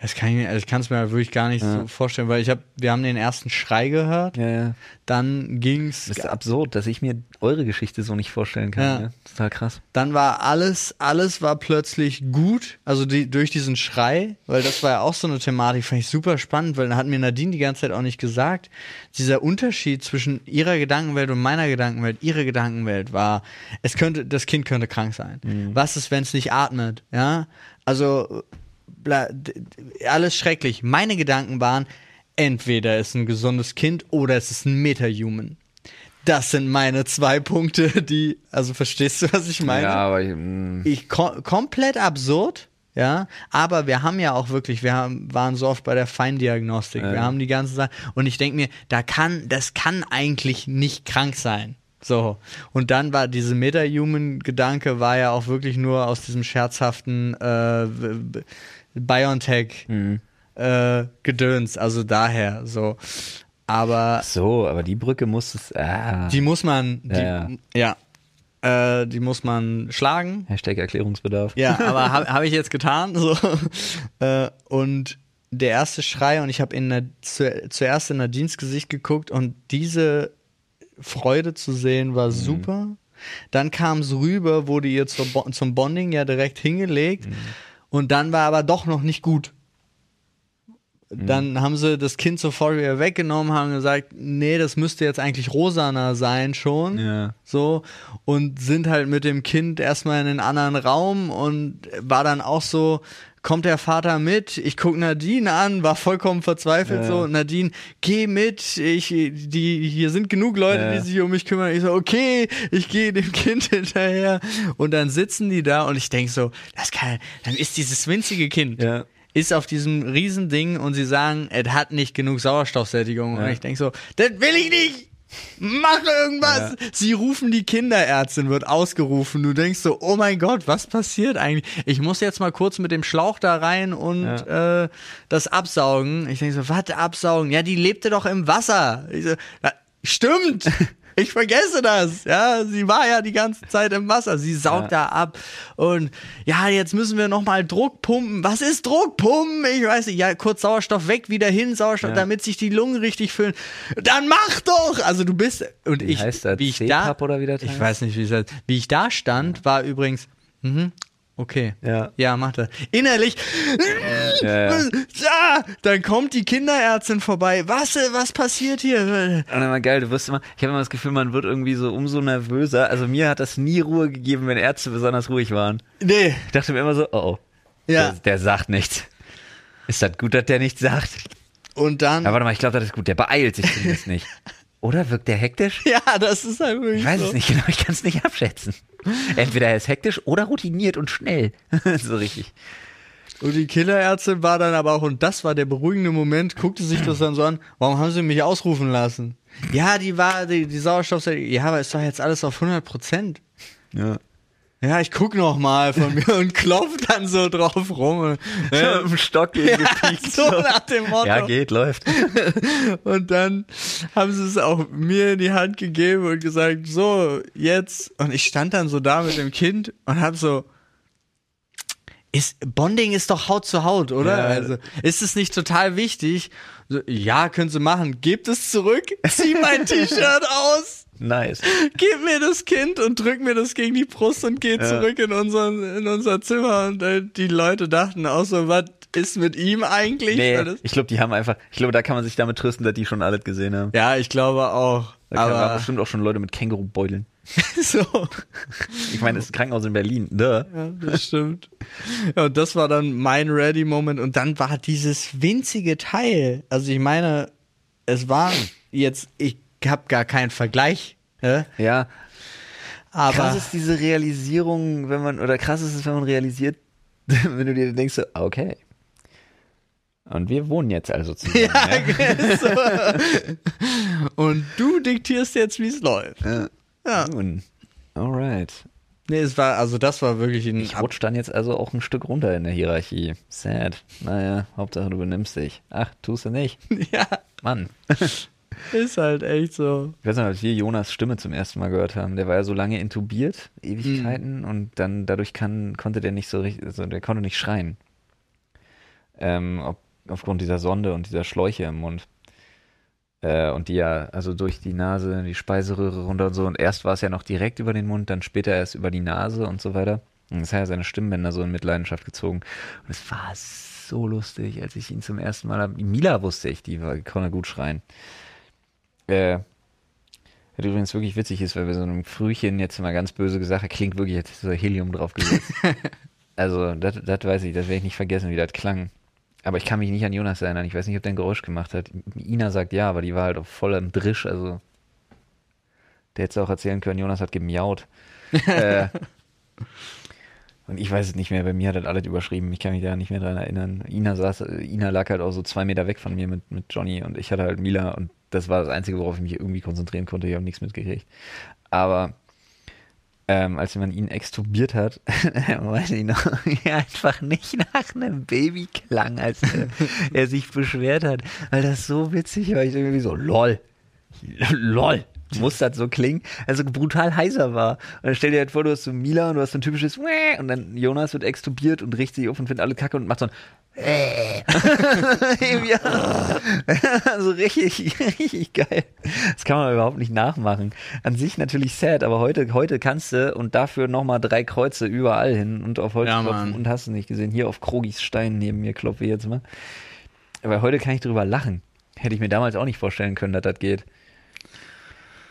Das kann ich, mir- also ich kann es mir wirklich gar nicht Ja. so vorstellen, weil ich habe, wir haben den ersten Schrei gehört, Ja, ja. dann ging's, Das ist absurd, dass ich mir eure Geschichte so nicht vorstellen kann. Ja. Ja. Total krass. dann war alles, alles war plötzlich gut, also die, durch diesen Schrei, weil das war ja auch so eine Thematik, fand ich super spannend, weil dann hat mir Nadine die ganze Zeit auch nicht gesagt, dieser Unterschied zwischen ihrer Gedankenwelt und meiner Gedankenwelt, ihre Gedankenwelt war, es könnte, das Kind könnte krank sein. Was ist, wenn es nicht atmet, ja? Also, bla, alles schrecklich. Meine Gedanken waren, entweder ist ein gesundes Kind oder es ist ein Metahuman. Das sind meine zwei Punkte, die, also verstehst du, was ich meine? Ja, aber ich, mm, ich kom komplett absurd, ja, aber wir haben ja auch wirklich, wir haben, waren so oft bei der Feindiagnostik, wir haben die ganze Sache und ich denke mir, da kann, das kann eigentlich nicht krank sein. So. Und dann war diese Meta-Human-Gedanke war ja auch wirklich nur aus diesem scherzhaften äh, BioNTech äh, Gedöns, also daher so. Aber so, aber die Brücke muss es. Ah. die muss man, die, ja, äh, die muss man schlagen. Hashtag Erklärungsbedarf. Ja, aber habe hab ich jetzt getan. So. Äh, und der erste Schrei, und ich habe in der, zu, zuerst in Nadines Gesicht geguckt und diese Freude zu sehen war super. Dann kam es rüber, wurde ihr Bo zum Bonding ja direkt hingelegt. Und dann war aber doch noch nicht gut. Dann haben sie das Kind sofort wieder weggenommen, haben gesagt, nee, das müsste jetzt eigentlich rosaner sein schon. Ja. So. Und sind halt mit dem Kind erstmal in einen anderen Raum und war dann auch so, kommt der Vater mit, ich guck Nadine an, war vollkommen verzweifelt Ja. so, Nadine, geh mit, ich, die, hier sind genug Leute, Ja. die sich um mich kümmern. Ich so, okay, ich gehe dem Kind hinterher. Und dann sitzen die da und ich denk so, das kann, dann ist dieses winzige Kind, Ja. ist auf diesem Riesending und sie sagen, es hat nicht genug Sauerstoffsättigung. Und Ja. ich denk so, das will ich nicht! Mach irgendwas! Ja. Sie rufen die Kinderärztin, wird ausgerufen. Du denkst so, oh mein Gott, was passiert eigentlich? Ich muss jetzt mal kurz mit dem Schlauch da rein und äh, das absaugen. Ich denk so, was absaugen? Ja, die lebte doch im Wasser. Ich so, na, stimmt! Ich vergesse das. Ja, sie war ja die ganze Zeit im Wasser. Sie saugt Ja. da ab. Und ja, jetzt müssen wir nochmal Druck pumpen. Was ist Druckpumpen? Ich weiß nicht. Ja, kurz Sauerstoff weg, wieder hin, Sauerstoff, Ja. damit sich die Lungen richtig füllen. Dann mach doch! Also du bist. Und Wie ich, heißt das? wie ich da, ich weiß nicht, wie es heißt. Wie ich da stand, war übrigens, mhm, okay. Ja. Ja, mach das. Innerlich, Ja, ja. Ah, dann kommt die Kinderärztin vorbei. Was, äh, was passiert hier? Und immer geil, du wirst immer, ich habe immer das Gefühl, man wird irgendwie so umso nervöser. Also mir hat das nie Ruhe gegeben, wenn Ärzte besonders ruhig waren. Nee, Ich dachte mir immer so, oh, oh ja. der, der sagt nichts. Ist das gut, dass der nichts sagt? Und dann, Aber warte mal, ich glaube, das ist gut. Der beeilt sich zumindest nicht. Oder wirkt der hektisch? ja, das ist halt wirklich Ich weiß so. es nicht genau, ich kann es nicht abschätzen. Entweder er ist hektisch oder routiniert und schnell. so richtig. Und die Kinderärztin war dann aber auch, und das war der beruhigende Moment, guckte sich das dann so an, warum haben sie mich ausrufen lassen? Ja, die war, die, die Sauerstoffsättigung, ja, aber ist doch jetzt alles auf 100 Prozent. Ja. Ja, ich guck noch mal von mir und klopf dann so drauf rum. Ja, mit dem Stock gegen ja, so nach dem Motto. Ja, geht, läuft. Und dann haben sie es auch mir in die Hand gegeben und gesagt, so, jetzt. Und ich stand dann so da mit dem Kind und hab so, ist, Bonding ist doch Haut zu Haut, oder? Ja. Also, ist es nicht total wichtig? So, ja, können sie machen. Gebt es zurück, zieh mein T-Shirt aus, Nice. gib mir das Kind und drück mir das gegen die Brust und geh zurück in, unseren, in unser Zimmer. Und äh, die Leute dachten auch so, was ist mit ihm eigentlich? Nee, ich glaube, die haben einfach, ich glaube, da kann man sich damit trösten, dass die schon alles gesehen haben. Ja, ich glaube auch. Da waren Aber bestimmt auch schon Leute mit Kängurubeuteln. so. Ich meine, es ist ein Krankenhaus in Berlin. Duh. Ja, das stimmt. Ja, und das war dann mein Ready-Moment. Und dann war dieses winzige Teil. Also ich meine, es war jetzt, ich habe gar keinen Vergleich. Ne? Ja, Aber krass ist diese Realisierung, wenn man, oder krass ist es, wenn man realisiert, wenn du dir denkst, so, ah, okay. Und wir wohnen jetzt also zusammen. Ja, so. und du diktierst jetzt, wie es läuft. ja. Ja. Nun, alright. Nee, es war, also das war wirklich ein Ich rutsch dann jetzt also auch ein Stück runter in der Hierarchie. Sad. Naja, Hauptsache du benimmst dich. Ach, tust du nicht. Ja, Mann. Ist halt echt so. Ich weiß noch, als wir Jonas Stimme zum ersten Mal gehört haben, der war ja so lange intubiert, Ewigkeiten, und dann dadurch kann, konnte der nicht so richtig, also der konnte nicht schreien. Ähm, ob, aufgrund dieser Sonde und dieser Schläuche im Mund. Äh, und die ja, also durch die Nase, die Speiseröhre runter und so. Und erst war es ja noch direkt über den Mund, dann später erst über die Nase und so weiter. Und das hat ja seine Stimmbänder so in Mitleidenschaft gezogen. Und es war so lustig, als ich ihn zum ersten Mal, Mila wusste ich, die war, konnte gut schreien. Äh, was übrigens wirklich witzig ist, weil wir so einem Frühchen jetzt mal ganz böse gesagt, klingt wirklich, hätte so Helium drauf gesetzt. also, das weiß ich, das werde ich nicht vergessen, wie das klang. Aber ich kann mich nicht an Jonas erinnern. Ich weiß nicht, ob der ein Geräusch gemacht hat. Ina sagt ja, aber die war halt auch voll im Drisch. Also, der hätte auch erzählen können, Jonas hat gemiaut. äh, und ich weiß es nicht mehr, bei mir hat das alles überschrieben. Ich kann mich da nicht mehr dran erinnern. Ina saß, Ina lag halt auch so zwei Meter weg von mir mit, mit Johnny und ich hatte halt Mila und das war das Einzige, worauf ich mich irgendwie konzentrieren konnte. Ich habe nichts mitgekriegt. Aber ähm, als man ihn extubiert hat, weiß ich noch, ja, einfach nicht nach einem Baby klang, als er, er sich beschwert hat, weil das so witzig war. Ich irgendwie so, lol, lol. Muss das so klingen? Also brutal heiser war. Und dann stell dir halt vor, du hast so Mila und du hast so ein typisches Wäh und dann Jonas wird extubiert und richtet sich auf und findet alle Kacke und macht so ein. Also richtig, richtig geil. Das kann man überhaupt nicht nachmachen. An sich natürlich sad, aber heute, heute kannst du und dafür nochmal drei Kreuze überall hin und auf Holz Ja, klopfen und hast du nicht gesehen. Hier auf Krogis Stein neben mir klopfe ich jetzt mal. Aber heute kann ich drüber lachen. Hätte ich mir damals auch nicht vorstellen können, dass das geht.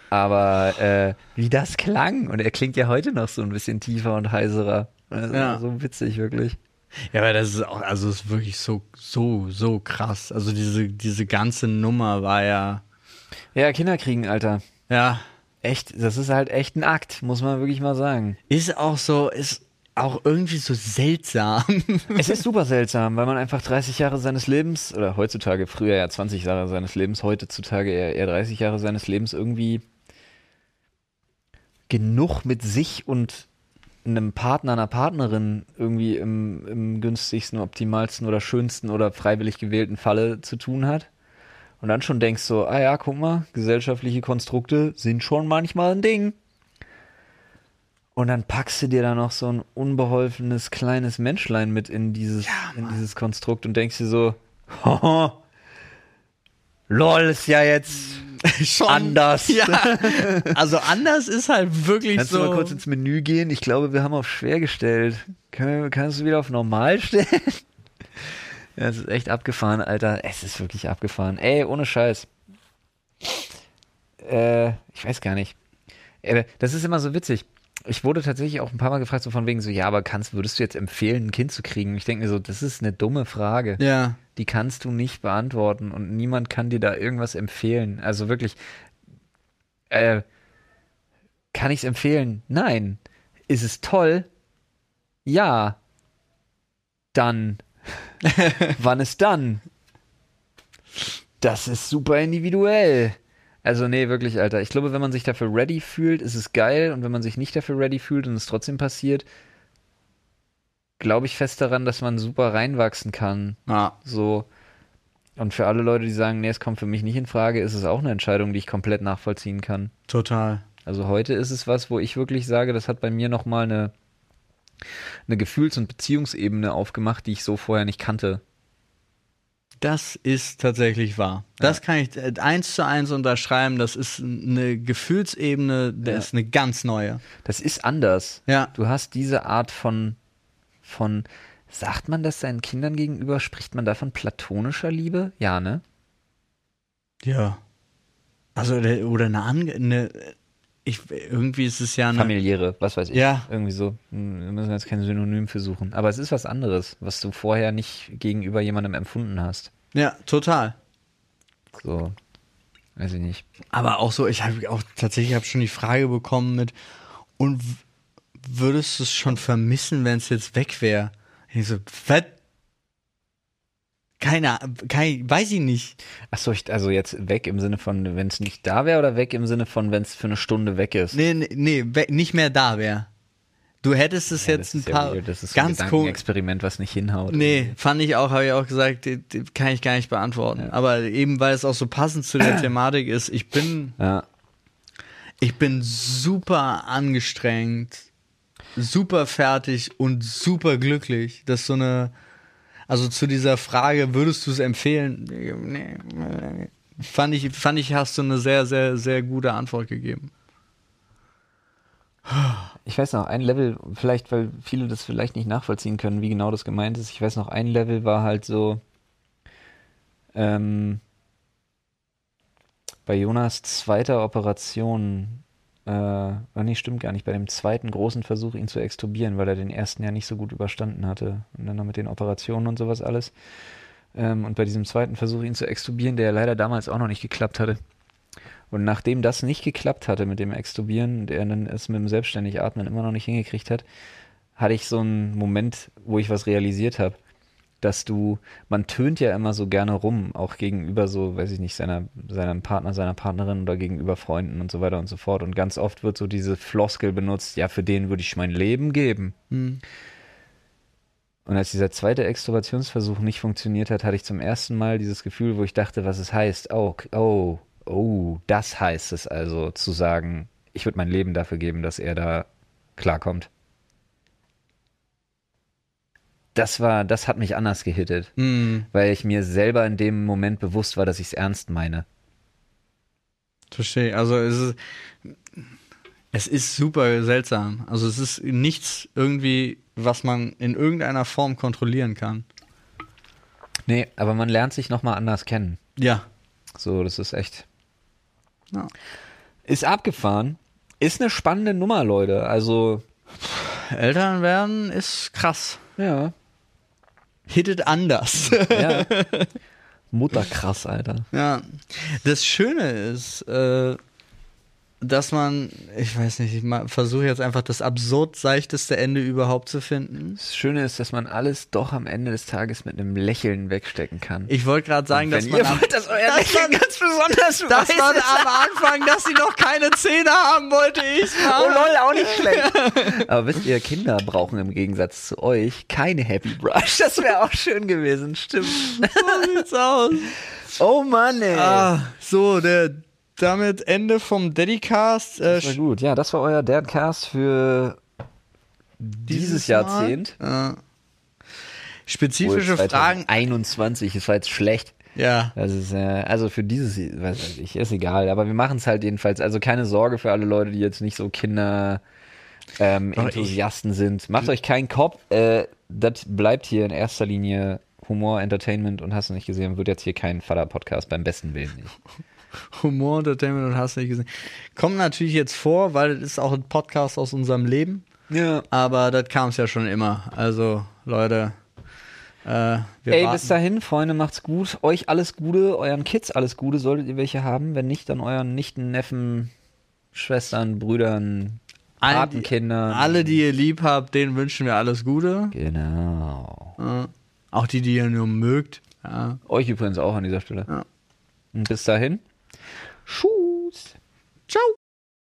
Aber äh, wie das klang, und er klingt ja heute noch so ein bisschen tiefer und heiserer. Ist Ja. so witzig, wirklich. Ja, aber das ist auch, also es ist wirklich so, so, so krass. Also diese, diese ganze Nummer war ja, Ja, Kinder kriegen, Alter. ja, Echt, das ist halt echt ein Akt, muss man wirklich mal sagen. ist auch so, ist auch irgendwie so seltsam. Es ist super seltsam, weil man einfach 30 Jahre seines Lebens, oder heutzutage, früher ja 20 Jahre seines Lebens, heutzutage eher, eher 30 Jahre seines Lebens irgendwie genug mit sich und einem Partner, einer Partnerin irgendwie im, im günstigsten, optimalsten oder schönsten oder freiwillig gewählten Falle zu tun hat. Und dann schon denkst so, ah ja, guck mal, gesellschaftliche Konstrukte sind schon manchmal ein Ding. Und dann packst du dir da noch so ein unbeholfenes kleines Menschlein mit in dieses, in dieses Konstrukt und denkst dir so, Hoho, lol, ist ja jetzt Schon anders. Ja. Also anders ist halt wirklich Kannst so. du mal kurz ins Menü gehen? Ich glaube, wir haben auf schwer gestellt. Kannst du wieder auf normal stellen? ja, es ist echt abgefahren, Alter. Es ist wirklich abgefahren. Ey, ohne Scheiß. Äh, ich weiß gar nicht. Äh, das ist immer so witzig. Ich wurde tatsächlich auch ein paar Mal gefragt, so von wegen so, ja, aber kannst, würdest du jetzt empfehlen, ein Kind zu kriegen? Ich denke mir so, das ist eine dumme Frage. ja. Die kannst du nicht beantworten und niemand kann dir da irgendwas empfehlen. Also wirklich, äh, kann ich es empfehlen? Nein. Ist es toll? Ja. Dann. Wann ist dann? Das ist super individuell. Also nee, wirklich, Alter. Ich glaube, wenn man sich dafür ready fühlt, ist es geil. Und wenn man sich nicht dafür ready fühlt und es trotzdem passiert, glaube ich fest daran, dass man super reinwachsen kann. Ja. So. Und für alle Leute, die sagen, nee, es kommt für mich nicht in Frage, ist es auch eine Entscheidung, die ich komplett nachvollziehen kann. Total. Also heute ist es was, wo ich wirklich sage, das hat bei mir nochmal eine, eine Gefühls- und Beziehungsebene aufgemacht, die ich so vorher nicht kannte. Das ist tatsächlich wahr. Das kann ich äh, eins zu eins unterschreiben. Das ist eine Gefühlsebene, das Ja. ist eine ganz neue. Das ist anders. Ja. Du hast diese Art von, von, sagt man das seinen Kindern gegenüber? Spricht man da von platonischer Liebe? Ja, ne? Ja. Also, der- oder eine, Ange eine ich, irgendwie ist es ja eine. Familiäre, was weiß ich. Ja. Irgendwie so. Hm, Wir müssen jetzt kein Synonym für suchen. Aber es ist was anderes, was du vorher nicht gegenüber jemandem empfunden hast. Ja, total. So. Weiß ich nicht. Aber auch so, ich habe auch tatsächlich hab schon die Frage bekommen mit, und würdest du es schon vermissen, wenn es jetzt weg wäre? Ich so, was? Keine, kein, weiß ich nicht. Achso, ich, also jetzt weg im Sinne von, wenn es nicht da wäre oder weg im Sinne von, wenn es für eine Stunde weg ist? Nee, nee, nee we- nicht mehr da wäre. Du hättest es Ja, jetzt ein ja paar weird. Das ist so ein ganz komisch. Gedankenexperiment, was nicht hinhaut. Nee, fand ich auch, habe ich auch gesagt, die, die kann ich gar nicht beantworten. Aber eben, weil es auch so passend zu der Thematik ist, ich bin, Ja. ich bin super angestrengt, super fertig und super glücklich. Das ist so eine, also zu dieser Frage, würdest du es empfehlen? Nee. Fand ich, fand ich, hast du eine sehr, sehr, sehr gute Antwort gegeben. Ich weiß noch, ein Level, vielleicht, weil viele das vielleicht nicht nachvollziehen können, wie genau das gemeint ist. Ich weiß noch, ein Level war halt so, ähm, bei Jonas zweiter Operation, äh, oh nee, stimmt gar nicht, bei dem zweiten großen Versuch, ihn zu extubieren, weil er den ersten ja nicht so gut überstanden hatte. Und dann noch mit den Operationen und sowas alles. Ähm, und bei diesem zweiten Versuch, ihn zu extubieren, der leider damals auch noch nicht geklappt hatte. Und nachdem das nicht geklappt hatte mit dem Extubieren und er dann es mit dem selbstständig Atmen immer noch nicht hingekriegt hat, hatte ich so einen Moment, wo ich was realisiert habe. Dass du, man tönt ja immer so gerne rum, auch gegenüber so, weiß ich nicht, seiner, seinem Partner, seiner Partnerin oder gegenüber Freunden und so weiter und so fort. Und ganz oft wird so diese Floskel benutzt, ja, für den würde ich mein Leben geben. Hm. Und als dieser zweite Extrovationsversuch nicht funktioniert hat, hatte ich zum ersten Mal dieses Gefühl, wo ich dachte, was es heißt. Oh, oh, oh, das heißt es also, zu sagen, ich würde mein Leben dafür geben, dass er da klarkommt. Das war, das hat mich anders gehittet, Hm, weil ich mir selber in dem Moment bewusst war, dass ich es ernst meine. verstehe. Also es ist, es ist super seltsam. Also es ist nichts irgendwie, was man in irgendeiner Form kontrollieren kann. Nee, aber man lernt sich nochmal anders kennen. Ja. So, das ist echt. Ja. Ist abgefahren. Ist eine spannende Nummer, Leute. Also, Eltern werden ist krass. ja. Hittet anders. ja. Mutterkrass, Alter. ja. Das Schöne ist, äh, dass man, ich weiß nicht, ich versuche jetzt einfach das absurd seichteste Ende überhaupt zu finden. Das Schöne ist, dass man alles doch am Ende des Tages mit einem Lächeln wegstecken kann. Ich wollte gerade sagen, dass man, ihr am, wollt, dass euer dass man- ganz besonders dass man am Anfang, dass sie noch keine Zähne haben, wollte ich Oh lol, auch nicht schlecht. Aber wisst ihr, Kinder brauchen im Gegensatz zu euch keine Happy Brush. Das wäre auch schön gewesen, stimmt. So sieht's aus. Oh Mann, ey. Ah, so, der, damit Ende vom Daddycast. Äh, Das war gut. Ja, das war euer Dadcast für dieses, Mal. Jahrzehnt. Äh, spezifische Fragen. 21, das war jetzt schlecht. Ja. Das ist, äh, also für dieses, weiß weiß ich, ist egal, aber wir machen es halt jedenfalls. Also keine Sorge für alle Leute, die jetzt nicht so Kinder ähm, Doch, ich- Enthusiasten sind. Macht euch keinen Kopf. Äh, das bleibt hier in erster Linie Humor, Entertainment und hast du nicht gesehen, wird jetzt hier kein Vater-Podcast beim besten Willen nicht. Humor, Entertainment und hast du nicht gesehen. Kommt natürlich jetzt vor, weil es ist auch ein Podcast aus unserem Leben. Ja. Aber das kam es ja schon immer. Also, Leute. Äh, wir Ey, warten. bis dahin, Freunde, macht's gut. Euch alles Gute, euren Kids alles Gute, solltet ihr welche haben. Wenn nicht, dann euren Nichten, Neffen, Schwestern, Brüdern, Patenkindern. alle, die ihr lieb habt, denen wünschen wir alles Gute. Genau. Äh, auch die, die ihr nur mögt. Ja. Euch übrigens auch an dieser Stelle. Ja. Und bis dahin. Tschüss.